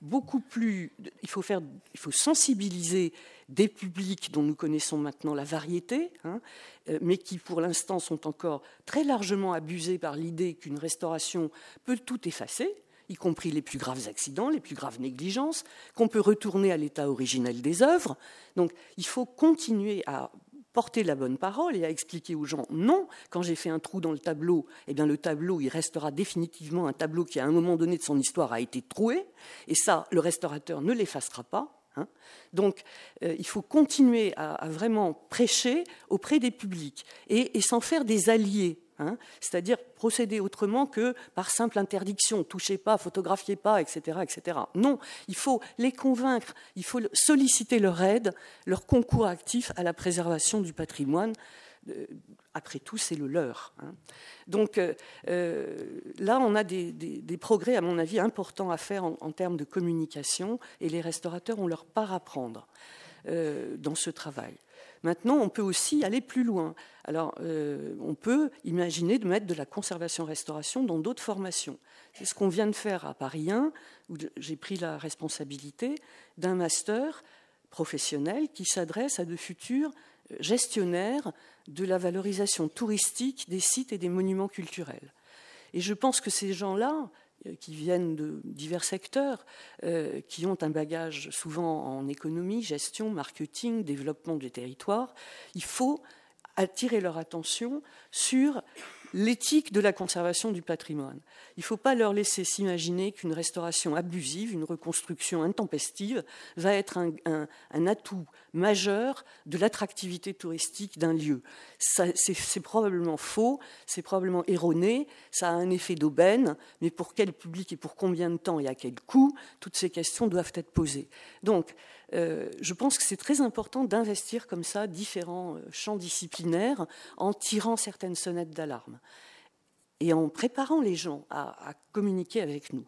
beaucoup plus. Il faut sensibiliser des publics dont nous connaissons maintenant la variété, hein, euh, mais qui pour l'instant sont encore très largement abusés par l'idée qu'une restauration peut tout effacer, y compris les plus graves accidents, les plus graves négligences, qu'on peut retourner à l'état originel des œuvres. Donc il faut continuer à porter la bonne parole et à expliquer aux gens non, quand j'ai fait un trou dans le tableau, eh bien le tableau il restera définitivement un tableau qui à un moment donné de son histoire a été troué et ça le restaurateur ne l'effacera pas. Hein. Donc, euh, il faut continuer à, vraiment prêcher auprès des publics et, s'en faire des alliés. Hein. c'est-à-dire procéder autrement que par simple interdiction, touchez pas, photographiez pas, etc., etc. Non, il faut les convaincre, il faut solliciter leur aide, leur concours actif à la préservation du patrimoine euh, après tout, c'est le leur. Hein. Donc euh, euh, là, on a des, progrès, à mon avis, importants à faire en, termes de communication, et les restaurateurs ont leur part à prendre dans ce travail. Maintenant, on peut aussi aller plus loin. Alors, on peut imaginer de mettre de la conservation-restauration dans d'autres formations. C'est ce qu'on vient de faire à Paris 1, où j'ai pris la responsabilité d'un master professionnel qui s'adresse à de futurs gestionnaires de la valorisation touristique des sites et des monuments culturels. Et je pense que ces gens-là, euh, qui viennent de divers secteurs, euh, qui ont un bagage souvent en économie, gestion, marketing, développement des territoires, il faut attirer leur attention sur l'éthique de la conservation du patrimoine. Il ne faut pas leur laisser s'imaginer qu'une restauration abusive, une reconstruction intempestive va être un, atout majeur de l'attractivité touristique d'un lieu. C'est probablement faux, c'est probablement erroné, ça a un effet d'aubaine, mais pour quel public et pour combien de temps et à quel coût, toutes ces questions doivent être posées. Donc, je pense que c'est très important d'investir comme ça différents euh, champs disciplinaires en tirant certaines sonnettes d'alarme et en préparant les gens à, communiquer avec nous.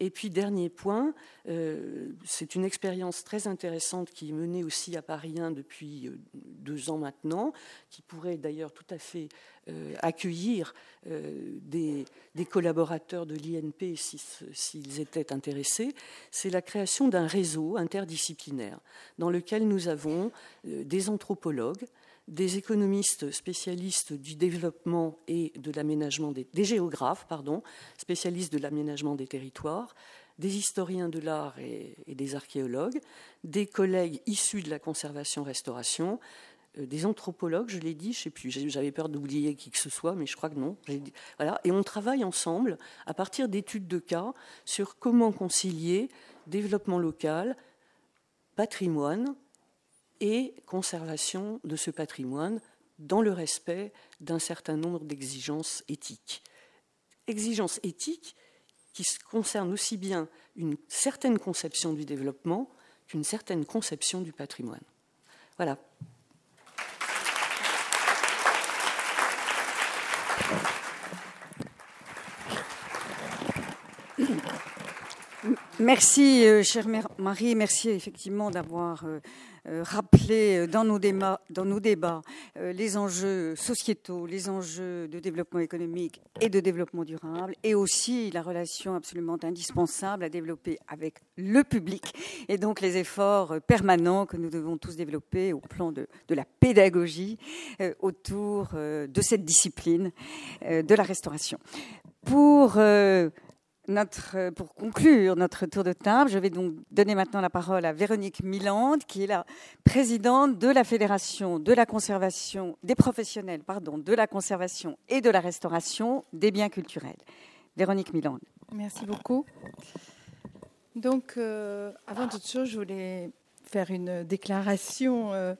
Et puis, dernier point, euh, c'est une expérience très intéressante qui est menée aussi à Paris 1 depuis euh, deux ans maintenant, qui pourrait d'ailleurs tout à fait euh, accueillir des, collaborateurs de l'INP s'ils étaient intéressés. C'est la création d'un réseau interdisciplinaire dans lequel nous avons des anthropologues, des économistes spécialistes du développement et de l'aménagement des, géographes, pardon, spécialistes de l'aménagement des territoires, des historiens de l'art et, des archéologues, des collègues issus de la conservation-restauration, des anthropologues, je l'ai dit, je sais plus, j'avais peur d'oublier qui que ce soit, mais je crois que non. Voilà, et on travaille ensemble à partir d'études de cas sur comment concilier développement local, patrimoine et conservation de ce patrimoine dans le respect d'un certain nombre d'exigences éthiques. Exigences éthiques qui concernent aussi bien une certaine conception du développement qu'une certaine conception du patrimoine. Voilà. Merci, euh, chère Marie, merci effectivement d'avoir euh, euh, rappelé dans nos débats, débats les enjeux sociétaux, les enjeux de développement économique et de développement durable, et aussi la relation absolument indispensable à développer avec le public, et donc les efforts permanents que nous devons tous développer au plan de la pédagogie autour de cette discipline de la restauration. Pour euh, pour conclure notre tour de table, je vais donc donner maintenant la parole à Véronique Milande, qui est la présidente de la Fédération de la conservation des professionnels, pardon, de la conservation et de la restauration des biens culturels. Véronique Milande. Merci beaucoup. Donc, euh, avant toute chose, je voulais faire une déclaration euh,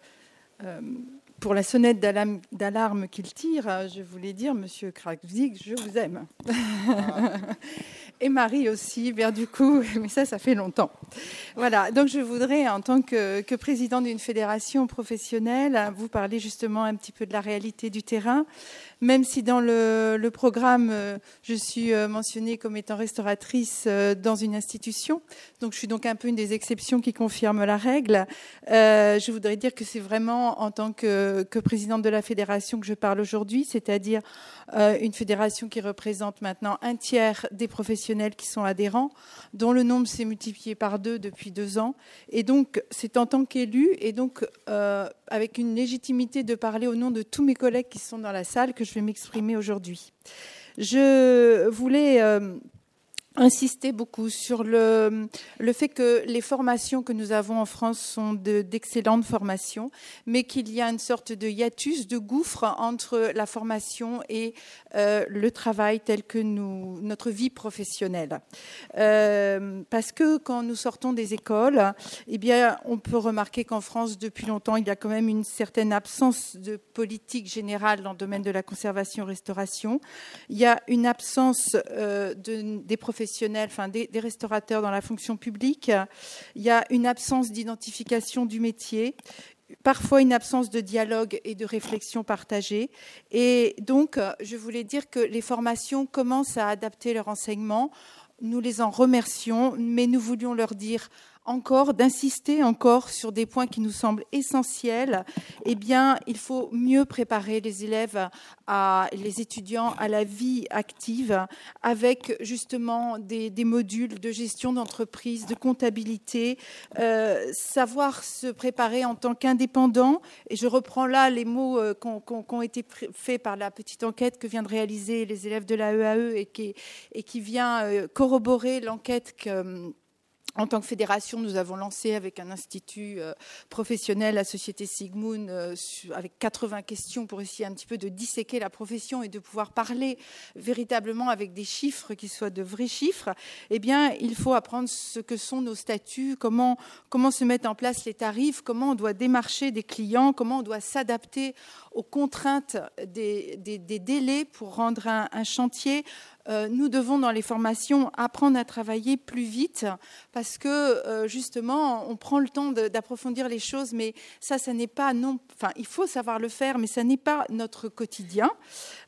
pour la sonnette d'alarme qu'il tire. Je voulais dire, Monsieur Krakzik, je vous aime. et Marie aussi, bien du coup, mais ça, ça fait longtemps. Voilà, donc je voudrais, en tant que, que président d'une fédération professionnelle, vous parler justement un petit peu de la réalité du terrain, même si dans le, programme, euh, je suis euh, mentionnée comme étant restauratrice euh, dans une institution, donc je suis donc un peu une des exceptions qui confirme la règle. Je voudrais dire que c'est vraiment en tant que, présidente de la fédération que je parle aujourd'hui, c'est-à-dire une fédération qui représente maintenant un tiers des professionnels qui sont adhérents, dont le nombre s'est multiplié par deux depuis deux ans. Et donc, c'est en tant qu'élu et donc avec une légitimité de parler au nom de tous mes collègues qui sont dans la salle que je vais m'exprimer aujourd'hui. Je voulais euh, insister beaucoup sur le, fait que les formations que nous avons en France sont d'excellentes formations, mais qu'il y a une sorte de hiatus, de gouffre entre la formation et euh, le travail tel que nous, notre vie professionnelle. Euh, parce que quand nous sortons des écoles, eh bien, on peut remarquer qu'en France, depuis longtemps, il y a quand même une certaine absence de politique générale dans le domaine de la conservation-restauration. Il y a une absence euh, de, des professionnels enfin des, des, restaurateurs dans la fonction publique. Il y a une absence d'identification du métier, parfois une absence de dialogue et de réflexion partagée. Et donc, je voulais dire que les formations commencent à adapter leur enseignement. Nous les en remercions, mais nous voulions leur dire encore, d'insister encore sur des points qui nous semblent essentiels, eh bien, il faut mieux préparer les élèves, à, les étudiants à la vie active avec justement des, modules de gestion d'entreprise, de comptabilité, euh, savoir se préparer en tant qu'indépendant. Et je reprends là les mots euh, qui ont été faits par la petite enquête que vient de réaliser les élèves de la EAE e et qui, et qui vient euh, corroborer l'enquête que en tant que fédération, nous avons lancé avec un institut euh, professionnel, la société Sigmund, euh, avec 80 questions pour essayer un petit peu de disséquer la profession et de pouvoir parler véritablement avec des chiffres qui soient de vrais chiffres. Eh bien, il faut apprendre ce que sont nos statuts, comment, comment se mettent en place les tarifs, comment on doit démarcher des clients, comment on doit s'adapter aux contraintes des, délais pour rendre un, chantier euh, nous devons dans les formations apprendre à travailler plus vite parce que euh, justement on prend le temps d'approfondir les choses, mais ça, ça n'est pas non. Enfin, il faut savoir le faire, mais ça n'est pas notre quotidien.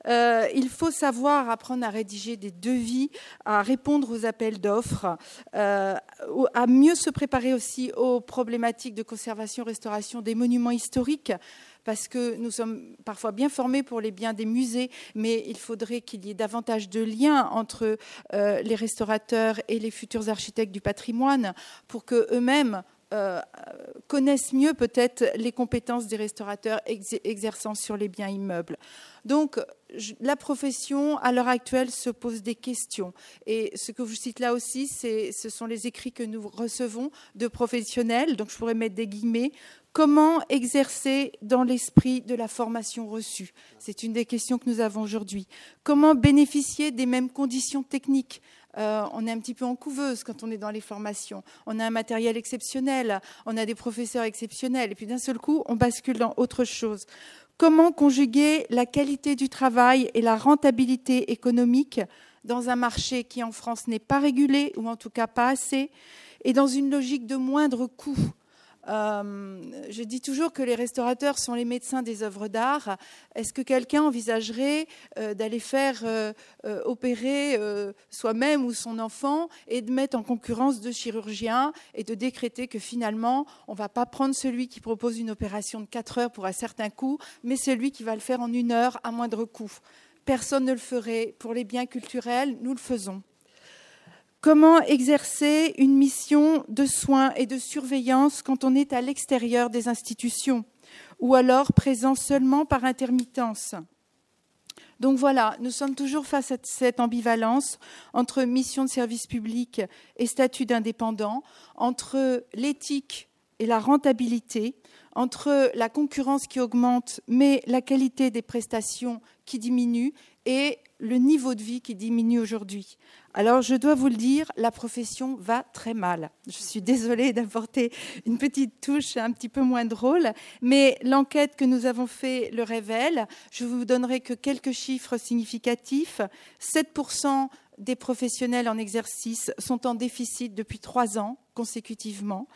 Euh, il faut savoir apprendre à rédiger des devis, à répondre aux appels d'offres, à mieux se préparer aussi aux problématiques de conservation-restauration des monuments historiques parce que nous sommes parfois bien formés pour les biens des musées, mais il faudrait qu'il y ait davantage de liens entre euh, les restaurateurs et les futurs architectes du patrimoine pour que eux-mêmes euh, connaissent mieux peut-être les compétences des restaurateurs exerçant sur les biens immeubles. Donc, la profession, à l'heure actuelle, se pose des questions. Et ce que je cite là aussi, ce sont les écrits que nous recevons de professionnels, donc je pourrais mettre des guillemets, Comment exercer dans l'esprit de la formation reçue? C'est une des questions que nous avons aujourd'hui. Comment bénéficier des mêmes conditions techniques? Euh, on est un petit peu en couveuse quand on est dans les formations. On a un matériel exceptionnel, on a des professeurs exceptionnels, et puis d'un seul coup, on bascule dans autre chose. Comment conjuguer la qualité du travail et la rentabilité économique dans un marché qui en France n'est pas régulé, ou en tout cas pas assez, et dans une logique de moindre coût? Euh, je dis toujours que les restaurateurs sont les médecins des œuvres d'art. Est-ce que quelqu'un envisagerait euh, d'aller faire euh, opérer soi-même ou son enfant et de mettre en concurrence deux chirurgiens et de décréter que finalement, on ne va pas prendre celui qui propose une opération de 4 heures pour un certain coût, mais celui qui va le faire en une heure à moindre coût? Personne ne le ferait. Pour les biens culturels, nous le faisons. Comment exercer une mission de soins et de surveillance quand on est à l'extérieur des institutions ou alors présent seulement par intermittence? Donc voilà, nous sommes toujours face à cette ambivalence entre mission de service public et statut d'indépendant, entre l'éthique et la rentabilité, entre la concurrence qui augmente mais la qualité des prestations qui diminue et le niveau de vie qui diminue aujourd'hui. Alors, je dois vous le dire, la profession va très mal. Je suis désolée d'apporter une petite touche un petit peu moins drôle, mais l'enquête que nous avons faite le révèle. Je vous donnerai que quelques chiffres significatifs. 7% des professionnels en exercice sont en déficit depuis trois ans consécutivement.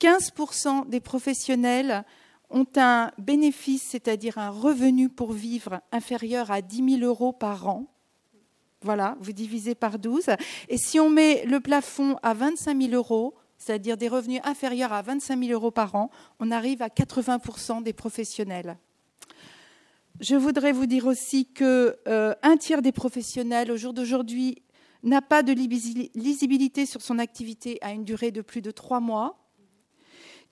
15% des professionnels ont un bénéfice, c'est-à-dire un revenu pour vivre inférieur à 10 000 euros par an. Voilà, vous divisez par 12. Et si on met le plafond à 25 000 euros, c'est-à-dire des revenus inférieurs à 25 000 euros par an, on arrive à 80% des professionnels. Je voudrais vous dire aussi que euh, un tiers des professionnels au jour d'aujourd'hui n'a pas de lisibilité sur son activité à une durée de plus de trois mois,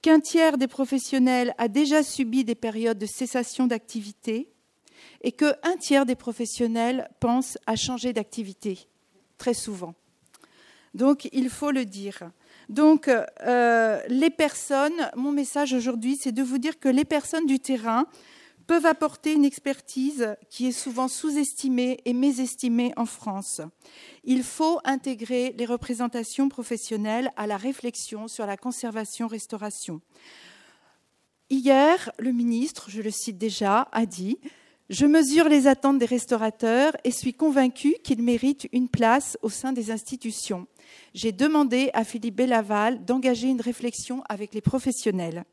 qu'un tiers des professionnels a déjà subi des périodes de cessation d'activité, et qu'un tiers des professionnels pensent à changer d'activité, très souvent. Donc, il faut le dire. Donc, euh, les personnes, mon message aujourd'hui, c'est de vous dire que les personnes du terrain peuvent apporter une expertise qui est souvent sous-estimée et mésestimée en France. Il faut intégrer les représentations professionnelles à la réflexion sur la conservation-restauration. Hier, le ministre, je le cite déjà, a dit je mesure les attentes des restaurateurs et suis convaincue qu'ils méritent une place au sein des institutions. J'ai demandé à Philippe Bellaval d'engager une réflexion avec les professionnels.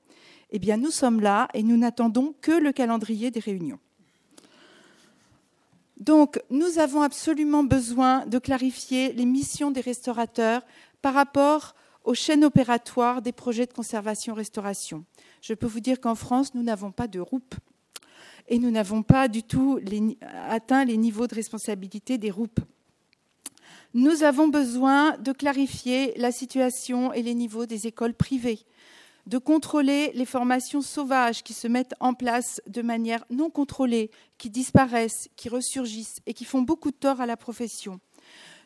Eh bien, nous sommes là et nous n'attendons que le calendrier des réunions. Donc, nous avons absolument besoin de clarifier les missions des restaurateurs par rapport aux chaînes opératoires des projets de conservation-restauration. Je peux vous dire qu'en France, nous n'avons pas de ROUP et nous n'avons pas du tout atteint les niveaux de responsabilité des ROUP. Nous avons besoin de clarifier la situation et les niveaux des écoles privées, de contrôler les formations sauvages qui se mettent en place de manière non contrôlée, qui disparaissent, qui ressurgissent et qui font beaucoup de tort à la profession.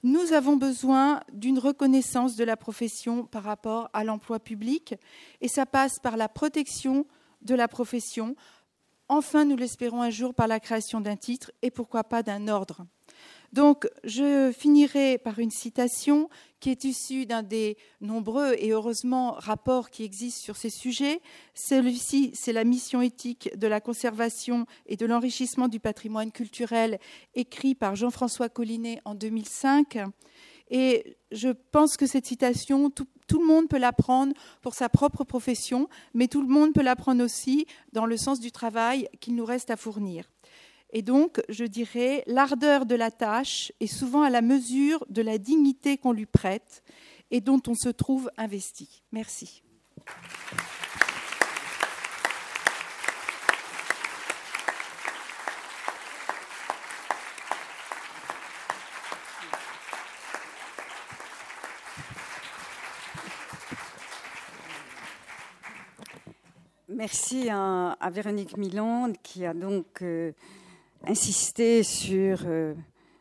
Nous avons besoin d'une reconnaissance de la profession par rapport à l'emploi public et ça passe par la protection de la profession, enfin, nous l'espérons un jour, par la création d'un titre et pourquoi pas d'un ordre. Donc, je finirai par une citation qui est issue d'un des nombreux et heureusement rapports qui existent sur ces sujets. Celui-ci, c'est la mission éthique de la conservation et de l'enrichissement du patrimoine culturel, écrit par Jean-François Collinet en 2005. Et je pense que cette citation, tout, le monde peut l'apprendre pour sa propre profession, mais tout le monde peut l'apprendre aussi dans le sens du travail qu'il nous reste à fournir. Et donc, je dirais, l'ardeur de la tâche est souvent à la mesure de la dignité qu'on lui prête et dont on se trouve investi. Merci. Merci à, Véronique Milan qui a donc euh, insisté sur euh,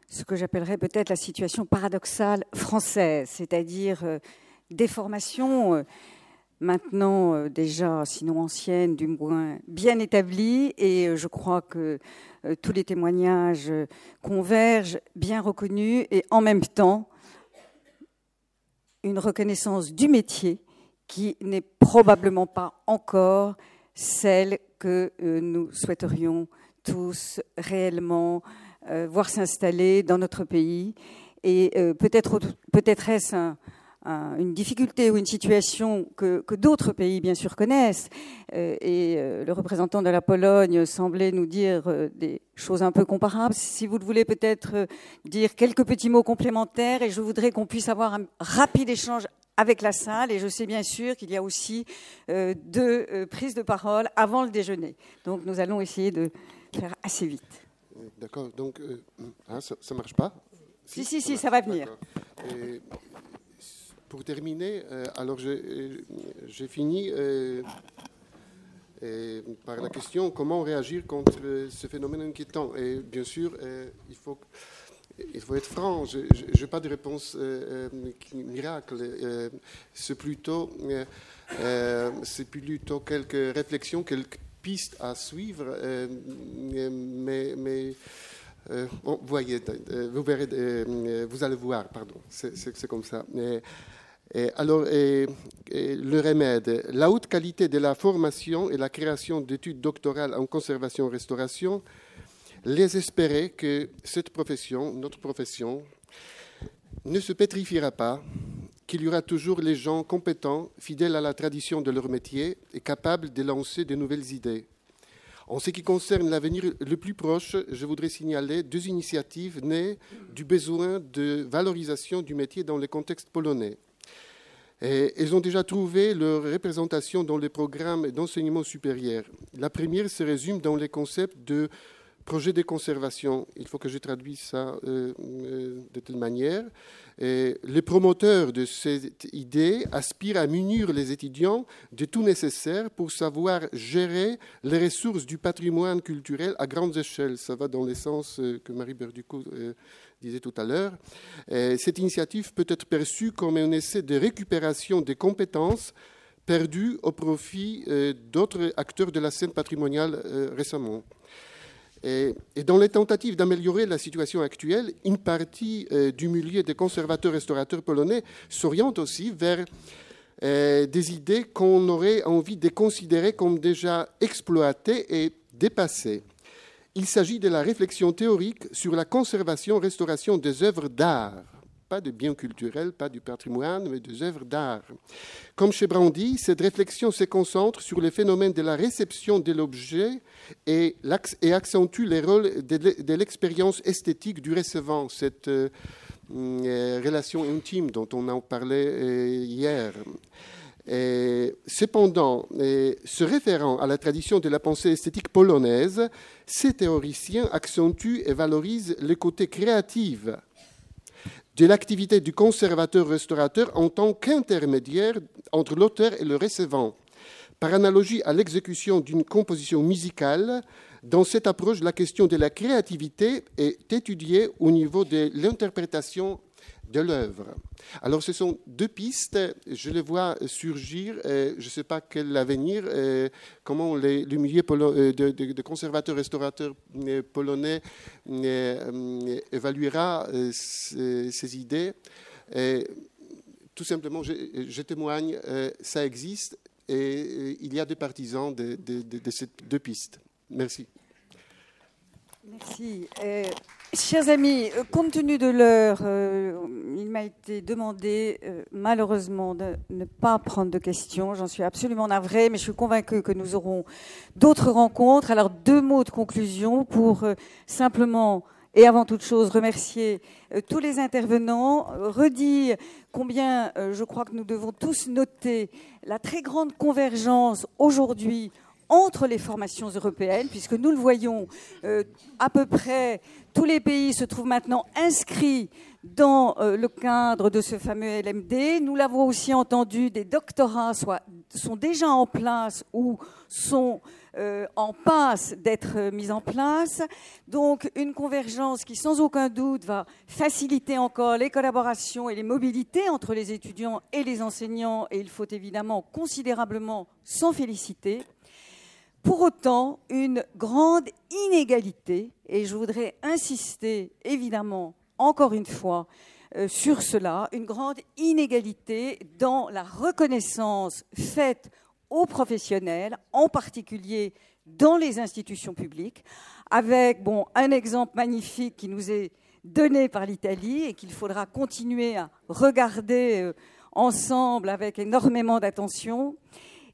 ce que j'appellerais peut-être la situation paradoxale française, c'est-à-dire euh, des formations maintenant déjà, sinon ancienne, du moins bien établie, et je crois que tous les témoignages convergent, bien reconnus, et en même temps, une reconnaissance du métier qui n'est probablement pas encore celle que nous souhaiterions tous réellement euh, voir s'installer dans notre pays. Et euh, peut-être peut-être est-ce une difficulté ou une situation que, d'autres pays, bien sûr, connaissent. Euh, et le représentant de la Pologne semblait nous dire des choses un peu comparables. Si vous voulez peut-être dire quelques petits mots complémentaires, et je voudrais qu'on puisse avoir un rapide échange avec la salle. Et je sais bien sûr qu'il y a aussi deux prises de parole avant le déjeuner. Donc nous allons essayer de faire assez vite. D'accord, donc euh, hein, ça ne marche pas Si, si, si, ça va venir. pour terminer, euh, alors j'ai fini euh, par la question comment réagir contre ce phénomène inquiétant? Et bien sûr, il faut il faut être franc, je n'ai pas de réponse miracle. c'est plutôt, c'est plutôt quelques réflexions, quelques pistes à suivre, euh, mais, mais euh, euh, vous verrez, vous allez voir, pardon, c'est comme ça. alors, le remède, la haute qualité de la formation et la création d'études doctorales en conservation-restauration les espérer que cette profession, notre profession, ne se pétrifiera pas qu'il y aura toujours les gens compétents, fidèles à la tradition de leur métier et capables de lancer de nouvelles idées. En ce qui concerne l'avenir le plus proche, je voudrais signaler deux initiatives nées du besoin de valorisation du métier dans le contexte polonais. Elles ont déjà trouvé leur représentation dans les programmes d'enseignement supérieur. La première se résume dans les concepts de projet de conservation. Il faut que je traduise ça euh, euh, de telle manière. Les promoteurs de cette idée aspirent à munir les étudiants de tout nécessaire pour savoir gérer les ressources du patrimoine culturel à grande échelle. Ça va dans le sens euh, que Marie Berducot disait tout à l'heure. Cette initiative peut être perçue comme un essai de récupération des compétences perdues au profit d'autres acteurs de la scène patrimoniale récemment. Et, dans les tentatives d'améliorer la situation actuelle, une partie euh, du milieu des conservateurs-restaurateurs polonais s'oriente aussi vers euh, des idées qu'on aurait envie de considérer comme déjà exploitées et dépassées. Il s'agit de la réflexion théorique sur la conservation-restauration des œuvres d'art pas de biens culturels, pas du patrimoine, mais des œuvres d'art. Comme chez Brandy, cette réflexion se concentre sur les phénomènes de la réception de l'objet et, accentue les rôles de l'expérience esthétique du recevant, cette euh, euh, relation intime dont on en parlait euh, hier. cependant, se référant à la tradition de la pensée esthétique polonaise, ces théoriciens accentuent et valorisent le côté créatif de l'activité du conservateur-restaurateur en tant qu'intermédiaire entre l'auteur et le recevant. Par analogie à l'exécution d'une composition musicale, dans cette approche, la question de la créativité est étudiée au niveau de l'interprétation de l'œuvre. Alors ce sont deux pistes, je les vois surgir, je ne sais pas quel avenir, comment les, le milieu euh, de, conservateurs-restaurateurs euh, polonais euh, évaluera ces, idées. tout simplement, je, témoigne, ça existe et il y a des partisans de, ces deux pistes. Merci. Merci. Chers amis, euh, compte tenu de l'heure, euh, il m'a été demandé euh, malheureusement de ne pas prendre de questions. J'en suis absolument navrée, mais je suis convaincue que nous aurons d'autres rencontres. Alors deux mots de conclusion pour simplement et avant toute chose remercier tous les intervenants, redire combien je crois que nous devons tous noter la très grande convergence aujourd'hui entre les formations européennes, puisque nous le voyons, euh, à peu près tous les pays se trouvent maintenant inscrits dans euh, le cadre de ce fameux LMD. Nous l'avons aussi entendu, des doctorats sont déjà en place ou sont euh, en passe d'être mis en place. Donc une convergence qui sans aucun doute va faciliter encore les collaborations et les mobilités entre les étudiants et les enseignants et il faut évidemment considérablement s'en féliciter. Pour autant, une grande inégalité, et je voudrais insister évidemment encore une fois euh, sur cela, une grande inégalité dans la reconnaissance faite aux professionnels, en particulier dans les institutions publiques, avec un exemple magnifique qui nous est donné par l'Italie et qu'il faudra continuer à regarder euh, ensemble avec énormément d'attention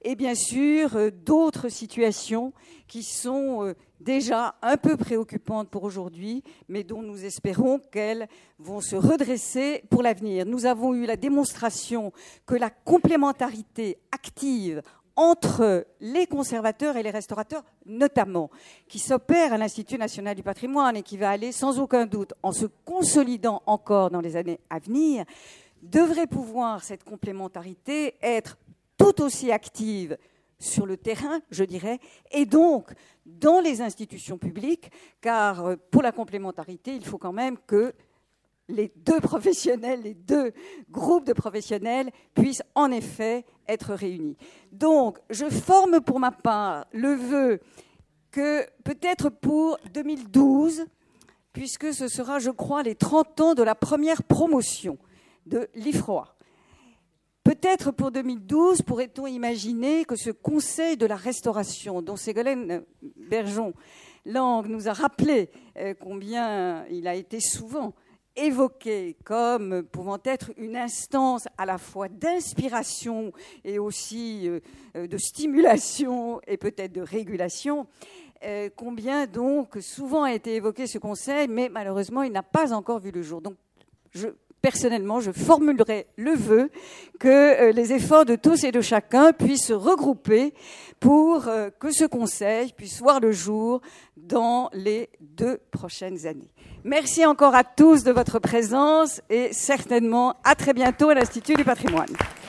et bien sûr euh, d'autres situations qui sont euh, déjà un peu préoccupantes pour aujourd'hui, mais dont nous espérons qu'elles vont se redresser pour l'avenir. Nous avons eu la démonstration que la complémentarité active entre les conservateurs et les restaurateurs, notamment, qui s'opère à l'Institut national du patrimoine et qui va aller sans aucun doute en se consolidant encore dans les années à venir, devrait pouvoir, cette complémentarité, être tout aussi active sur le terrain, je dirais, et donc dans les institutions publiques, car euh, pour la complémentarité, il faut quand même que les deux professionnels, les deux groupes de professionnels puissent en effet être réunis. Donc, je forme pour ma part le vœu que peut-être pour 2012, puisque ce sera, je crois, les 30 ans de la première promotion de l'IFROA, Peut-être pour 2012, pourrait-on imaginer que ce Conseil de la restauration, dont Ségolène Bergeon Lang nous a rappelé euh, combien il a été souvent évoqué comme pouvant être une instance à la fois d'inspiration et aussi euh, euh, de stimulation et peut-être de régulation, combien donc souvent a été évoqué ce conseil, mais malheureusement il n'a pas encore vu le jour. Donc je personnellement, je formulerai le vœu que euh, les efforts de tous et de chacun puissent se regrouper pour euh, que ce Conseil puisse voir le jour dans les deux prochaines années. Merci encore à tous de votre présence et certainement à très bientôt à l'Institut du patrimoine.